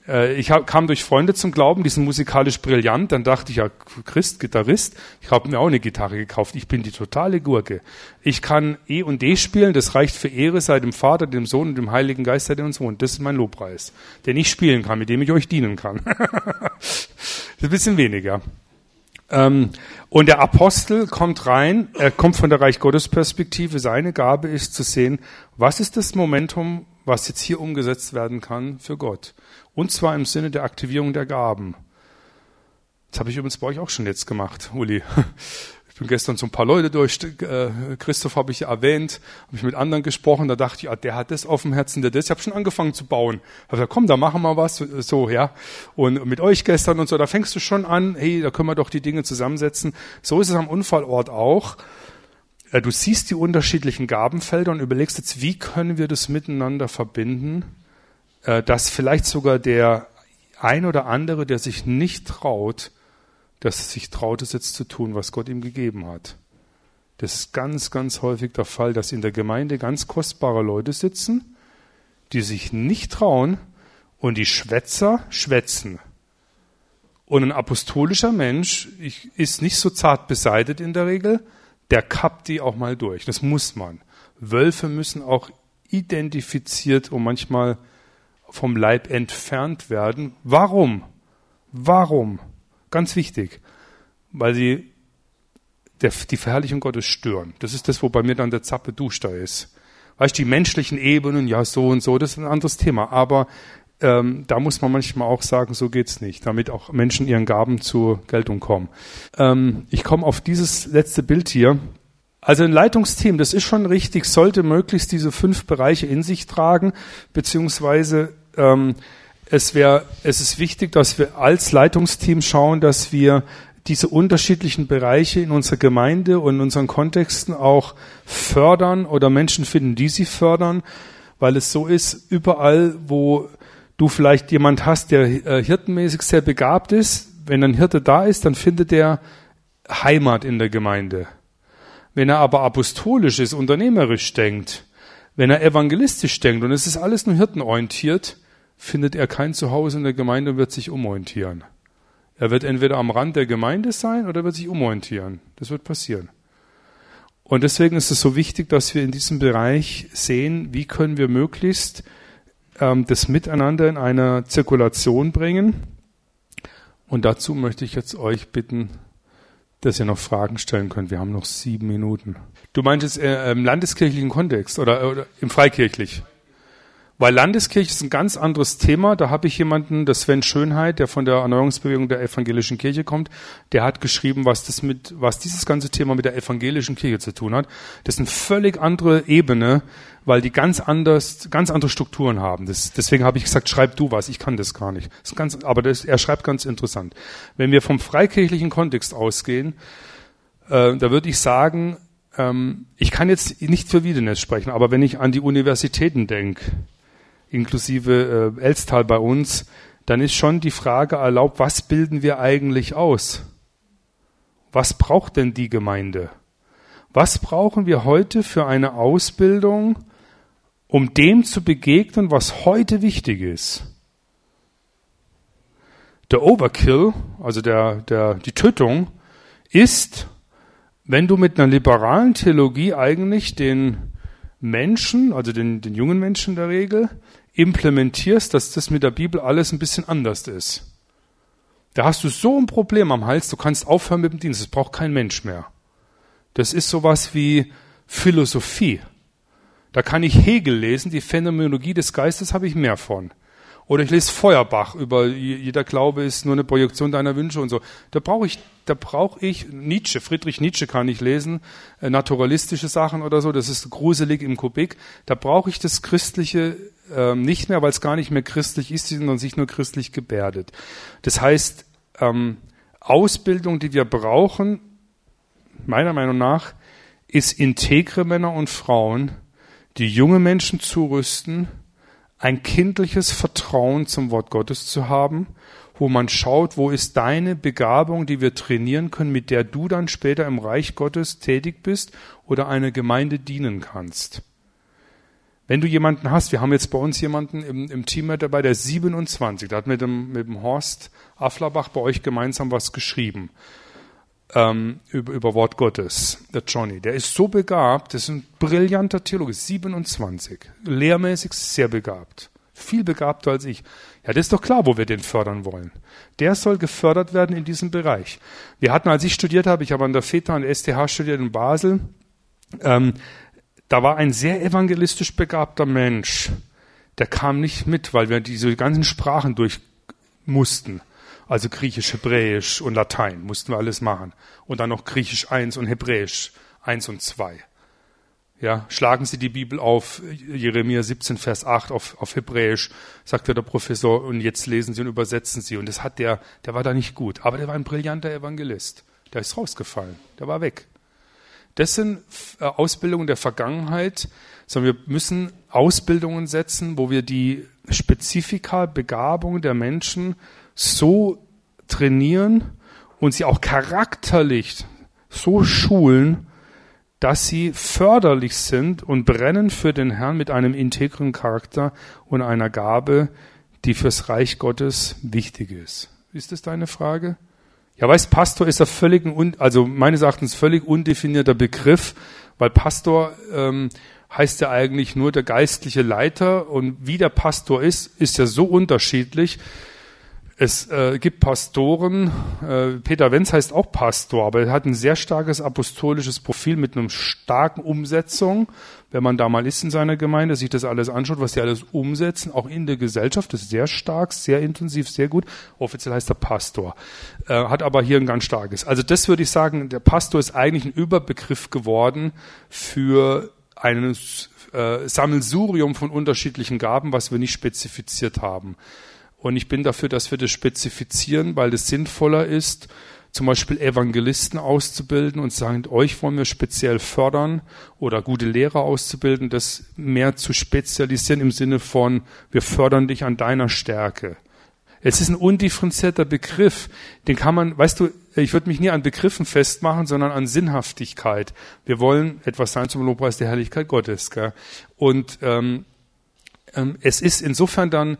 Äh, ich kam durch Freunde zum Glauben, die sind musikalisch brillant. Dann dachte ich, ja, Christ, Gitarrist, ich habe mir auch eine Gitarre gekauft. Ich bin die totale Gurke. Ich kann E und D spielen, das reicht für Ehre sei dem Vater, dem Sohn und dem Heiligen Geist, der uns wohnt. Das ist mein Lobpreis, den ich spielen kann, mit dem ich euch dienen kann. das ist ein bisschen weniger. Ähm, und der Apostel kommt rein, er kommt von der Reich Gottes Perspektive. Seine Gabe ist zu sehen, was ist das Momentum, was jetzt hier umgesetzt werden kann für Gott. Und zwar im Sinne der Aktivierung der Gaben. Das habe ich übrigens bei euch auch schon jetzt gemacht, Uli. Ich bin gestern so ein paar Leute durch, äh, Christoph habe ich erwähnt, habe ich mit anderen gesprochen, da dachte ich, ah, der hat das auf dem Herzen, der das, ich habe schon angefangen zu bauen. Hab gesagt, komm, da machen wir was, so, ja. Und mit euch gestern und so, da fängst du schon an, hey, da können wir doch die Dinge zusammensetzen. So ist es am Unfallort auch. Äh, du siehst die unterschiedlichen Gabenfelder und überlegst jetzt, wie können wir das miteinander verbinden, äh, dass vielleicht sogar der ein oder andere, der sich nicht traut, dass er sich traut, es jetzt zu tun, was Gott ihm gegeben hat. Das ist ganz, ganz häufig der Fall, dass in der Gemeinde ganz kostbare Leute sitzen, die sich nicht trauen und die Schwätzer schwätzen. Und ein apostolischer Mensch ist nicht so zart beseitet in der Regel, der kappt die auch mal durch. Das muss man. Wölfe müssen auch identifiziert und manchmal vom Leib entfernt werden. Warum? Warum? Ganz wichtig, weil sie der, die Verherrlichung Gottes stören. Das ist das, wo bei mir dann der Zappe Dusch da ist. Weißt die menschlichen Ebenen, ja, so und so, das ist ein anderes Thema. Aber ähm, da muss man manchmal auch sagen, so geht's nicht, damit auch Menschen ihren Gaben zur Geltung kommen. Ähm, ich komme auf dieses letzte Bild hier. Also ein Leitungsteam, das ist schon richtig, sollte möglichst diese fünf Bereiche in sich tragen, beziehungsweise ähm, es wäre, es ist wichtig, dass wir als Leitungsteam schauen, dass wir diese unterschiedlichen Bereiche in unserer Gemeinde und in unseren Kontexten auch fördern oder Menschen finden, die sie fördern, weil es so ist, überall, wo du vielleicht jemand hast, der äh, hirtenmäßig sehr begabt ist, wenn ein Hirte da ist, dann findet er Heimat in der Gemeinde. Wenn er aber apostolisch ist, unternehmerisch denkt, wenn er evangelistisch denkt und es ist alles nur hirtenorientiert, findet er kein Zuhause in der Gemeinde und wird sich umorientieren. Er wird entweder am Rand der Gemeinde sein oder wird sich umorientieren. Das wird passieren. Und deswegen ist es so wichtig, dass wir in diesem Bereich sehen, wie können wir möglichst ähm, das Miteinander in einer Zirkulation bringen. Und dazu möchte ich jetzt euch bitten, dass ihr noch Fragen stellen könnt. Wir haben noch sieben Minuten. Du meintest äh, im landeskirchlichen Kontext oder, oder im freikirchlich? Weil Landeskirche ist ein ganz anderes Thema. Da habe ich jemanden, der Sven Schönheit, der von der Erneuerungsbewegung der evangelischen Kirche kommt, der hat geschrieben, was das mit, was dieses ganze Thema mit der evangelischen Kirche zu tun hat. Das ist eine völlig andere Ebene, weil die ganz anders, ganz andere Strukturen haben. Das, deswegen habe ich gesagt, schreib du was. Ich kann das gar nicht. Das ganz, aber das, er schreibt ganz interessant. Wenn wir vom freikirchlichen Kontext ausgehen, äh, da würde ich sagen, ähm, ich kann jetzt nicht für Wiedenest sprechen, aber wenn ich an die Universitäten denke, inklusive äh, Elstal bei uns, dann ist schon die Frage erlaubt, was bilden wir eigentlich aus? Was braucht denn die Gemeinde? Was brauchen wir heute für eine Ausbildung, um dem zu begegnen, was heute wichtig ist? Der Overkill, also der, der, die Tötung, ist, wenn du mit einer liberalen Theologie eigentlich den Menschen, also den, den jungen Menschen in der Regel, implementierst, dass das mit der Bibel alles ein bisschen anders ist. Da hast du so ein Problem am Hals, du kannst aufhören mit dem Dienst, es braucht kein Mensch mehr. Das ist sowas wie Philosophie. Da kann ich Hegel lesen, die Phänomenologie des Geistes habe ich mehr von. Oder ich lese Feuerbach über jeder Glaube ist nur eine Projektion deiner Wünsche und so. Da brauche ich, da brauche ich Nietzsche, Friedrich Nietzsche kann ich lesen, äh, naturalistische Sachen oder so, das ist gruselig im Kubik. Da brauche ich das Christliche ähm, nicht mehr, weil es gar nicht mehr christlich ist, sondern sich nur christlich gebärdet. Das heißt, ähm, Ausbildung, die wir brauchen, meiner Meinung nach, ist integre Männer und Frauen, die junge Menschen zurüsten, ein kindliches Vertrauen zum Wort Gottes zu haben, wo man schaut, wo ist deine Begabung, die wir trainieren können, mit der du dann später im Reich Gottes tätig bist oder einer Gemeinde dienen kannst. Wenn du jemanden hast, wir haben jetzt bei uns jemanden im, im Team mit dabei, der 27, der hat mit dem, mit dem Horst Afflerbach bei euch gemeinsam was geschrieben ähm, über, über Wort Gottes, der Johnny. Der ist so begabt, das ist ein brillanter Theologe, 27, lehrmäßig sehr begabt, viel begabter als ich. Ja, das ist doch klar, wo wir den fördern wollen. Der soll gefördert werden in diesem Bereich. Wir hatten, als ich studiert habe, ich habe an der FETA und STH studiert in Basel, ähm, da war ein sehr evangelistisch begabter Mensch, der kam nicht mit, weil wir diese ganzen Sprachen durch mussten. Also Griechisch, Hebräisch und Latein mussten wir alles machen. Und dann noch Griechisch 1 und Hebräisch 1 und 2. Ja, schlagen Sie die Bibel auf, Jeremia 17, Vers 8 auf, auf Hebräisch, sagte der Professor, und jetzt lesen Sie und übersetzen Sie. Und das hat der, der war da nicht gut. Aber der war ein brillanter Evangelist. Der ist rausgefallen. Der war weg. Das sind äh, Ausbildungen der Vergangenheit, sondern wir müssen Ausbildungen setzen, wo wir die Spezifika, Begabung der Menschen so trainieren und sie auch charakterlich so schulen, dass sie förderlich sind und brennen für den Herrn mit einem integren Charakter und einer Gabe, die fürs Reich Gottes wichtig ist. Ist das deine Frage? Ja, weißt, Pastor ist ein völlig, also meines Erachtens völlig undefinierter Begriff, weil Pastor ähm, heißt ja eigentlich nur der geistliche Leiter und wie der Pastor ist, ist ja so unterschiedlich. Es äh, gibt Pastoren, äh, Peter Wenz heißt auch Pastor, aber er hat ein sehr starkes apostolisches Profil mit einer starken Umsetzung. Wenn man da mal ist in seiner Gemeinde, sich das alles anschaut, was sie alles umsetzen, auch in der Gesellschaft, ist sehr stark, sehr intensiv, sehr gut. Offiziell heißt er Pastor, äh, hat aber hier ein ganz starkes. Also das würde ich sagen, der Pastor ist eigentlich ein Überbegriff geworden für ein äh, Sammelsurium von unterschiedlichen Gaben, was wir nicht spezifiziert haben. Und ich bin dafür, dass wir das spezifizieren, weil es sinnvoller ist, zum Beispiel Evangelisten auszubilden und sagen, euch wollen wir speziell fördern oder gute Lehrer auszubilden, das mehr zu spezialisieren im Sinne von, wir fördern dich an deiner Stärke. Es ist ein undifferenzierter Begriff, den kann man, weißt du, ich würde mich nie an Begriffen festmachen, sondern an Sinnhaftigkeit. Wir wollen etwas sein zum Lobpreis der Herrlichkeit Gottes. Gell? Und ähm, ähm, es ist insofern dann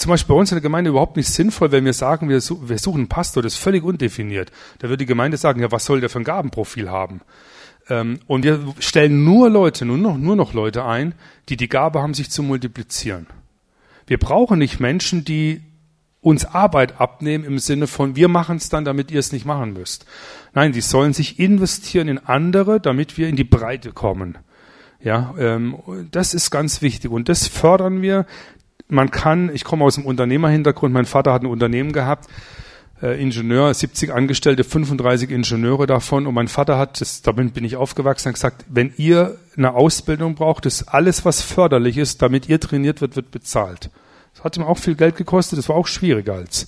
zum Beispiel bei uns in der Gemeinde überhaupt nicht sinnvoll, wenn wir sagen, wir, wir suchen einen Pastor, das ist völlig undefiniert. Da würde die Gemeinde sagen, ja, was soll der für ein Gabenprofil haben? Ähm, und wir stellen nur Leute, nur noch, nur noch Leute ein, die die Gabe haben, sich zu multiplizieren. Wir brauchen nicht Menschen, die uns Arbeit abnehmen im Sinne von, wir machen es dann, damit ihr es nicht machen müsst. Nein, die sollen sich investieren in andere, damit wir in die Breite kommen. Ja, ähm, das ist ganz wichtig und das fördern wir man kann, ich komme aus dem Unternehmerhintergrund, mein Vater hat ein Unternehmen gehabt, äh, Ingenieur, 70 Angestellte, 35 Ingenieure davon und mein Vater hat, das, damit bin ich aufgewachsen, hat gesagt, wenn ihr eine Ausbildung braucht, ist alles, was förderlich ist, damit ihr trainiert wird, wird bezahlt. Das hat ihm auch viel Geld gekostet, das war auch schwieriger als.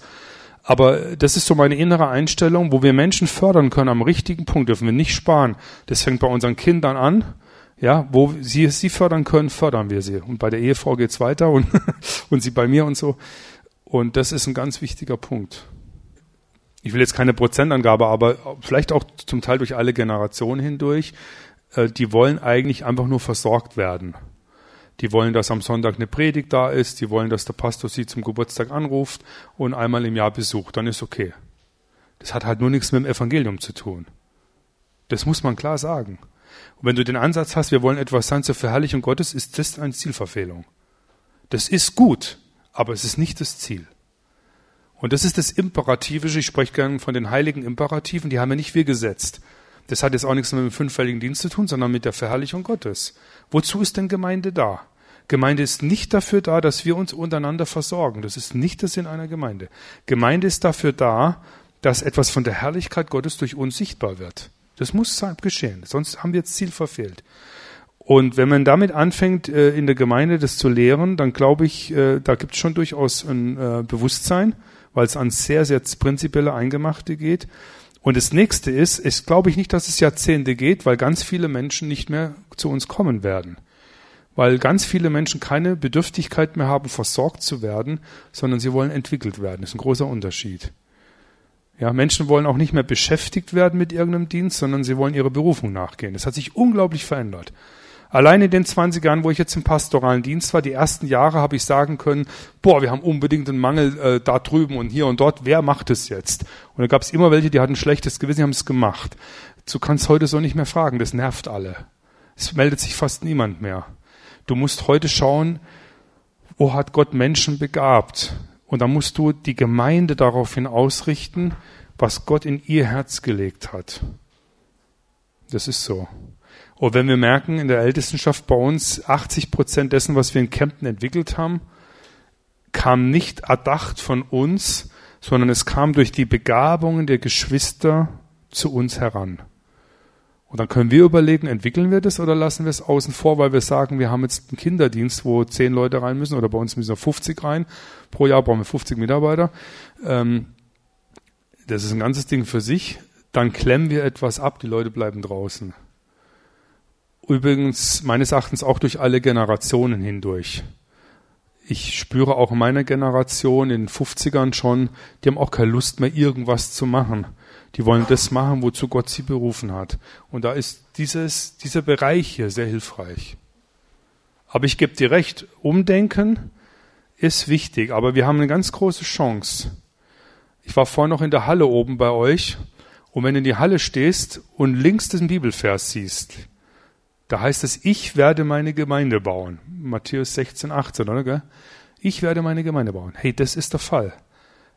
Aber das ist so meine innere Einstellung, wo wir Menschen fördern können am richtigen Punkt, dürfen wir nicht sparen. Das fängt bei unseren Kindern an, ja, wo sie sie fördern können, fördern wir sie. Und bei der Ehefrau geht's weiter und, und sie bei mir und so. Und das ist ein ganz wichtiger Punkt. Ich will jetzt keine Prozentangabe, aber vielleicht auch zum Teil durch alle Generationen hindurch. Äh, die wollen eigentlich einfach nur versorgt werden. Die wollen, dass am Sonntag eine Predigt da ist. Die wollen, dass der Pastor sie zum Geburtstag anruft und einmal im Jahr besucht. Dann ist okay. Das hat halt nur nichts mit dem Evangelium zu tun. Das muss man klar sagen. Wenn du den Ansatz hast, wir wollen etwas sein zur Verherrlichung Gottes, ist das eine Zielverfehlung. Das ist gut, aber es ist nicht das Ziel. Und das ist das Imperativische. Ich spreche gerne von den heiligen Imperativen, die haben ja nicht wir gesetzt. Das hat jetzt auch nichts mit dem fünffälligen Dienst zu tun, sondern mit der Verherrlichung Gottes. Wozu ist denn Gemeinde da? Gemeinde ist nicht dafür da, dass wir uns untereinander versorgen. Das ist nicht der Sinn einer Gemeinde. Gemeinde ist dafür da, dass etwas von der Herrlichkeit Gottes durch uns sichtbar wird. Das muss geschehen, sonst haben wir das Ziel verfehlt. Und wenn man damit anfängt, äh, in der Gemeinde das zu lehren, dann glaube ich, äh, da gibt es schon durchaus ein äh, Bewusstsein, weil es an sehr, sehr prinzipielle Eingemachte geht. Und das nächste ist, ich glaube ich nicht, dass es Jahrzehnte geht, weil ganz viele Menschen nicht mehr zu uns kommen werden. Weil ganz viele Menschen keine Bedürftigkeit mehr haben, versorgt zu werden, sondern sie wollen entwickelt werden. Das ist ein großer Unterschied. Ja, Menschen wollen auch nicht mehr beschäftigt werden mit irgendeinem Dienst, sondern sie wollen ihrer Berufung nachgehen. Das hat sich unglaublich verändert. Allein in den 20 Jahren, wo ich jetzt im pastoralen Dienst war, die ersten Jahre habe ich sagen können, boah, wir haben unbedingt einen Mangel äh, da drüben und hier und dort, wer macht es jetzt? Und da gab es immer welche, die hatten schlechtes Gewissen, die haben es gemacht. Du kannst heute so nicht mehr fragen, das nervt alle. Es meldet sich fast niemand mehr. Du musst heute schauen, wo hat Gott Menschen begabt? Und dann musst du die Gemeinde daraufhin ausrichten, was Gott in ihr Herz gelegt hat. Das ist so. Und wenn wir merken, in der Ältestenschaft bei uns 80 Prozent dessen, was wir in Kempten entwickelt haben, kam nicht erdacht von uns, sondern es kam durch die Begabungen der Geschwister zu uns heran. Und dann können wir überlegen, entwickeln wir das oder lassen wir es außen vor, weil wir sagen, wir haben jetzt einen Kinderdienst, wo zehn Leute rein müssen oder bei uns müssen 50 rein. Pro Jahr brauchen wir 50 Mitarbeiter. Ähm, das ist ein ganzes Ding für sich. Dann klemmen wir etwas ab, die Leute bleiben draußen. Übrigens meines Erachtens auch durch alle Generationen hindurch ich spüre auch in meiner Generation, in den 50ern schon, die haben auch keine Lust mehr, irgendwas zu machen. Die wollen das machen, wozu Gott sie berufen hat. Und da ist dieses, dieser Bereich hier sehr hilfreich. Aber ich gebe dir recht, Umdenken ist wichtig, aber wir haben eine ganz große Chance. Ich war vorhin noch in der Halle oben bei euch und wenn du in die Halle stehst und links diesen Bibelvers siehst, da heißt es, ich werde meine Gemeinde bauen. Matthäus 16, 18, oder? Gell? Ich werde meine Gemeinde bauen. Hey, das ist der Fall.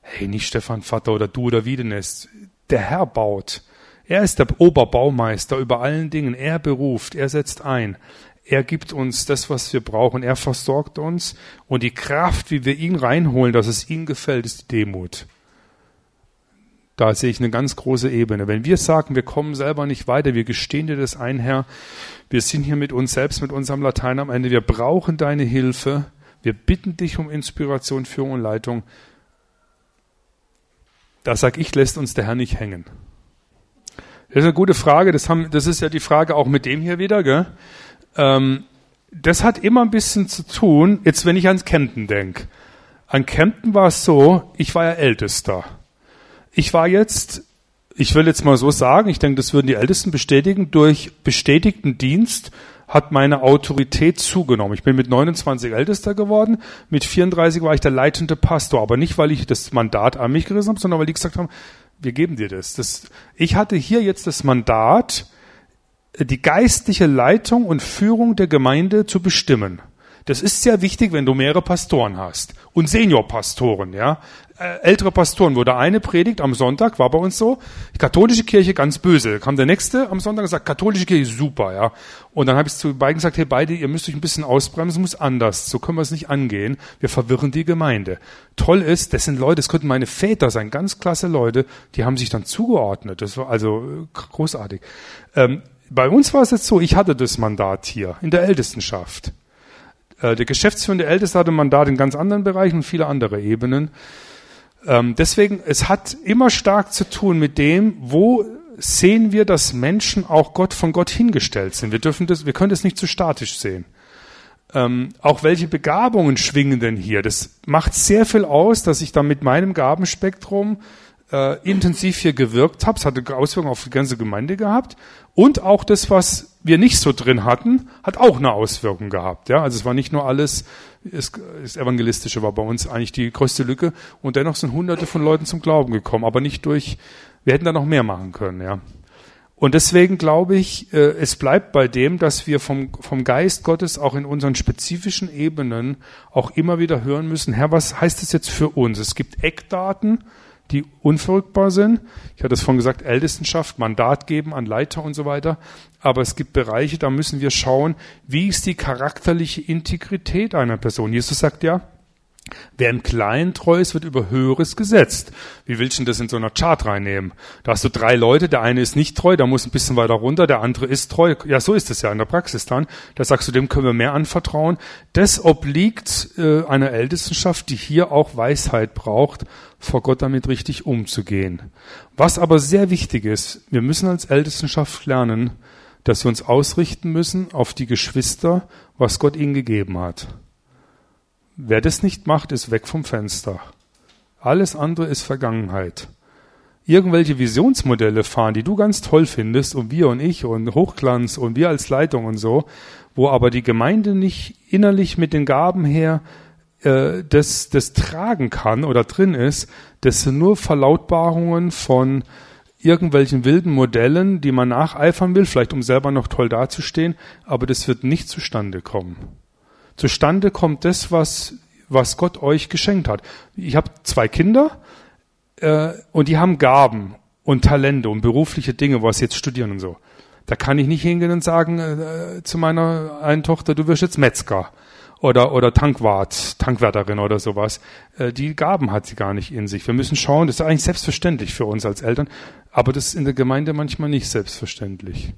Hey, nicht Stefan Vater oder du oder Wiedenes. Der Herr baut. Er ist der Oberbaumeister über allen Dingen. Er beruft, er setzt ein. Er gibt uns das, was wir brauchen. Er versorgt uns. Und die Kraft, wie wir ihn reinholen, dass es ihm gefällt, ist die Demut. Da sehe ich eine ganz große Ebene. Wenn wir sagen, wir kommen selber nicht weiter, wir gestehen dir das ein, Herr, wir sind hier mit uns selbst, mit unserem Latein am Ende, wir brauchen deine Hilfe, wir bitten dich um Inspiration, Führung und Leitung. Da sag ich, lässt uns der Herr nicht hängen. Das ist eine gute Frage, das, haben, das ist ja die Frage auch mit dem hier wieder, gell? Ähm, das hat immer ein bisschen zu tun, jetzt wenn ich ans Kempten denke. An Kempten war es so, ich war ja Ältester ich war jetzt, ich will jetzt mal so sagen, ich denke, das würden die Ältesten bestätigen, durch bestätigten Dienst hat meine Autorität zugenommen. Ich bin mit 29 Ältester geworden, mit 34 war ich der leitende Pastor, aber nicht, weil ich das Mandat an mich gerissen habe, sondern weil die gesagt haben, wir geben dir das. das ich hatte hier jetzt das Mandat, die geistliche Leitung und Führung der Gemeinde zu bestimmen. Das ist sehr wichtig, wenn du mehrere Pastoren hast und Seniorpastoren, ja. Äh, ältere Pastoren, wo der eine predigt am Sonntag, war bei uns so, die katholische Kirche ganz böse. Kam der nächste am Sonntag und sagt, katholische Kirche super, ja. Und dann habe ich zu beiden gesagt, hey beide, ihr müsst euch ein bisschen ausbremsen, muss anders. So können wir es nicht angehen. Wir verwirren die Gemeinde. Toll ist, das sind Leute, das könnten meine Väter sein, ganz klasse Leute, die haben sich dann zugeordnet. Das war also äh, großartig. Ähm, bei uns war es jetzt so, ich hatte das Mandat hier in der Ältestenschaft. Äh, der geschäftsführende Älteste hatte Mandat in ganz anderen Bereichen und viele andere Ebenen. Ähm, deswegen, es hat immer stark zu tun mit dem, wo sehen wir, dass Menschen auch Gott von Gott hingestellt sind. Wir dürfen das, wir können das nicht zu statisch sehen. Ähm, auch welche Begabungen schwingen denn hier? Das macht sehr viel aus, dass ich da mit meinem Gabenspektrum äh, intensiv hier gewirkt habe. Es hatte Auswirkungen auf die ganze Gemeinde gehabt. Und auch das, was wir nicht so drin hatten, hat auch eine Auswirkung gehabt. Ja, also es war nicht nur alles, das Evangelistische war bei uns eigentlich die größte Lücke. Und dennoch sind hunderte von Leuten zum Glauben gekommen, aber nicht durch, wir hätten da noch mehr machen können, ja. Und deswegen glaube ich, äh, es bleibt bei dem, dass wir vom, vom Geist Gottes auch in unseren spezifischen Ebenen auch immer wieder hören müssen, Herr, was heißt das jetzt für uns? Es gibt Eckdaten, die unverrückbar sind. Ich hatte es vorhin gesagt, Ältestenschaft, Mandat geben an Leiter und so weiter. Aber es gibt Bereiche, da müssen wir schauen, wie ist die charakterliche Integrität einer Person. Jesus sagt ja, Wer im Kleinen treu ist, wird über Höheres gesetzt. Wie willst du denn das in so einer Chart reinnehmen? Da hast du drei Leute, der eine ist nicht treu, der muss ein bisschen weiter runter, der andere ist treu. Ja, so ist es ja in der Praxis dann. Da sagst du, dem können wir mehr anvertrauen. Das obliegt äh, einer Ältestenschaft, die hier auch Weisheit braucht, vor Gott damit richtig umzugehen. Was aber sehr wichtig ist, wir müssen als Ältestenschaft lernen, dass wir uns ausrichten müssen auf die Geschwister, was Gott ihnen gegeben hat. Wer das nicht macht, ist weg vom Fenster. Alles andere ist Vergangenheit. Irgendwelche Visionsmodelle fahren, die du ganz toll findest und wir und ich und Hochglanz und wir als Leitung und so, wo aber die Gemeinde nicht innerlich mit den Gaben her äh, das, das tragen kann oder drin ist, das sind nur Verlautbarungen von irgendwelchen wilden Modellen, die man nacheifern will, vielleicht um selber noch toll dazustehen, aber das wird nicht zustande kommen. Zustande kommt das, was, was Gott euch geschenkt hat. Ich habe zwei Kinder äh, und die haben Gaben und Talente und berufliche Dinge, was jetzt studieren und so. Da kann ich nicht hingehen und sagen äh, zu meiner einen Tochter, du wirst jetzt Metzger oder, oder Tankwart, Tankwärterin oder sowas. Äh, die Gaben hat sie gar nicht in sich. Wir müssen schauen, das ist eigentlich selbstverständlich für uns als Eltern, aber das ist in der Gemeinde manchmal nicht selbstverständlich.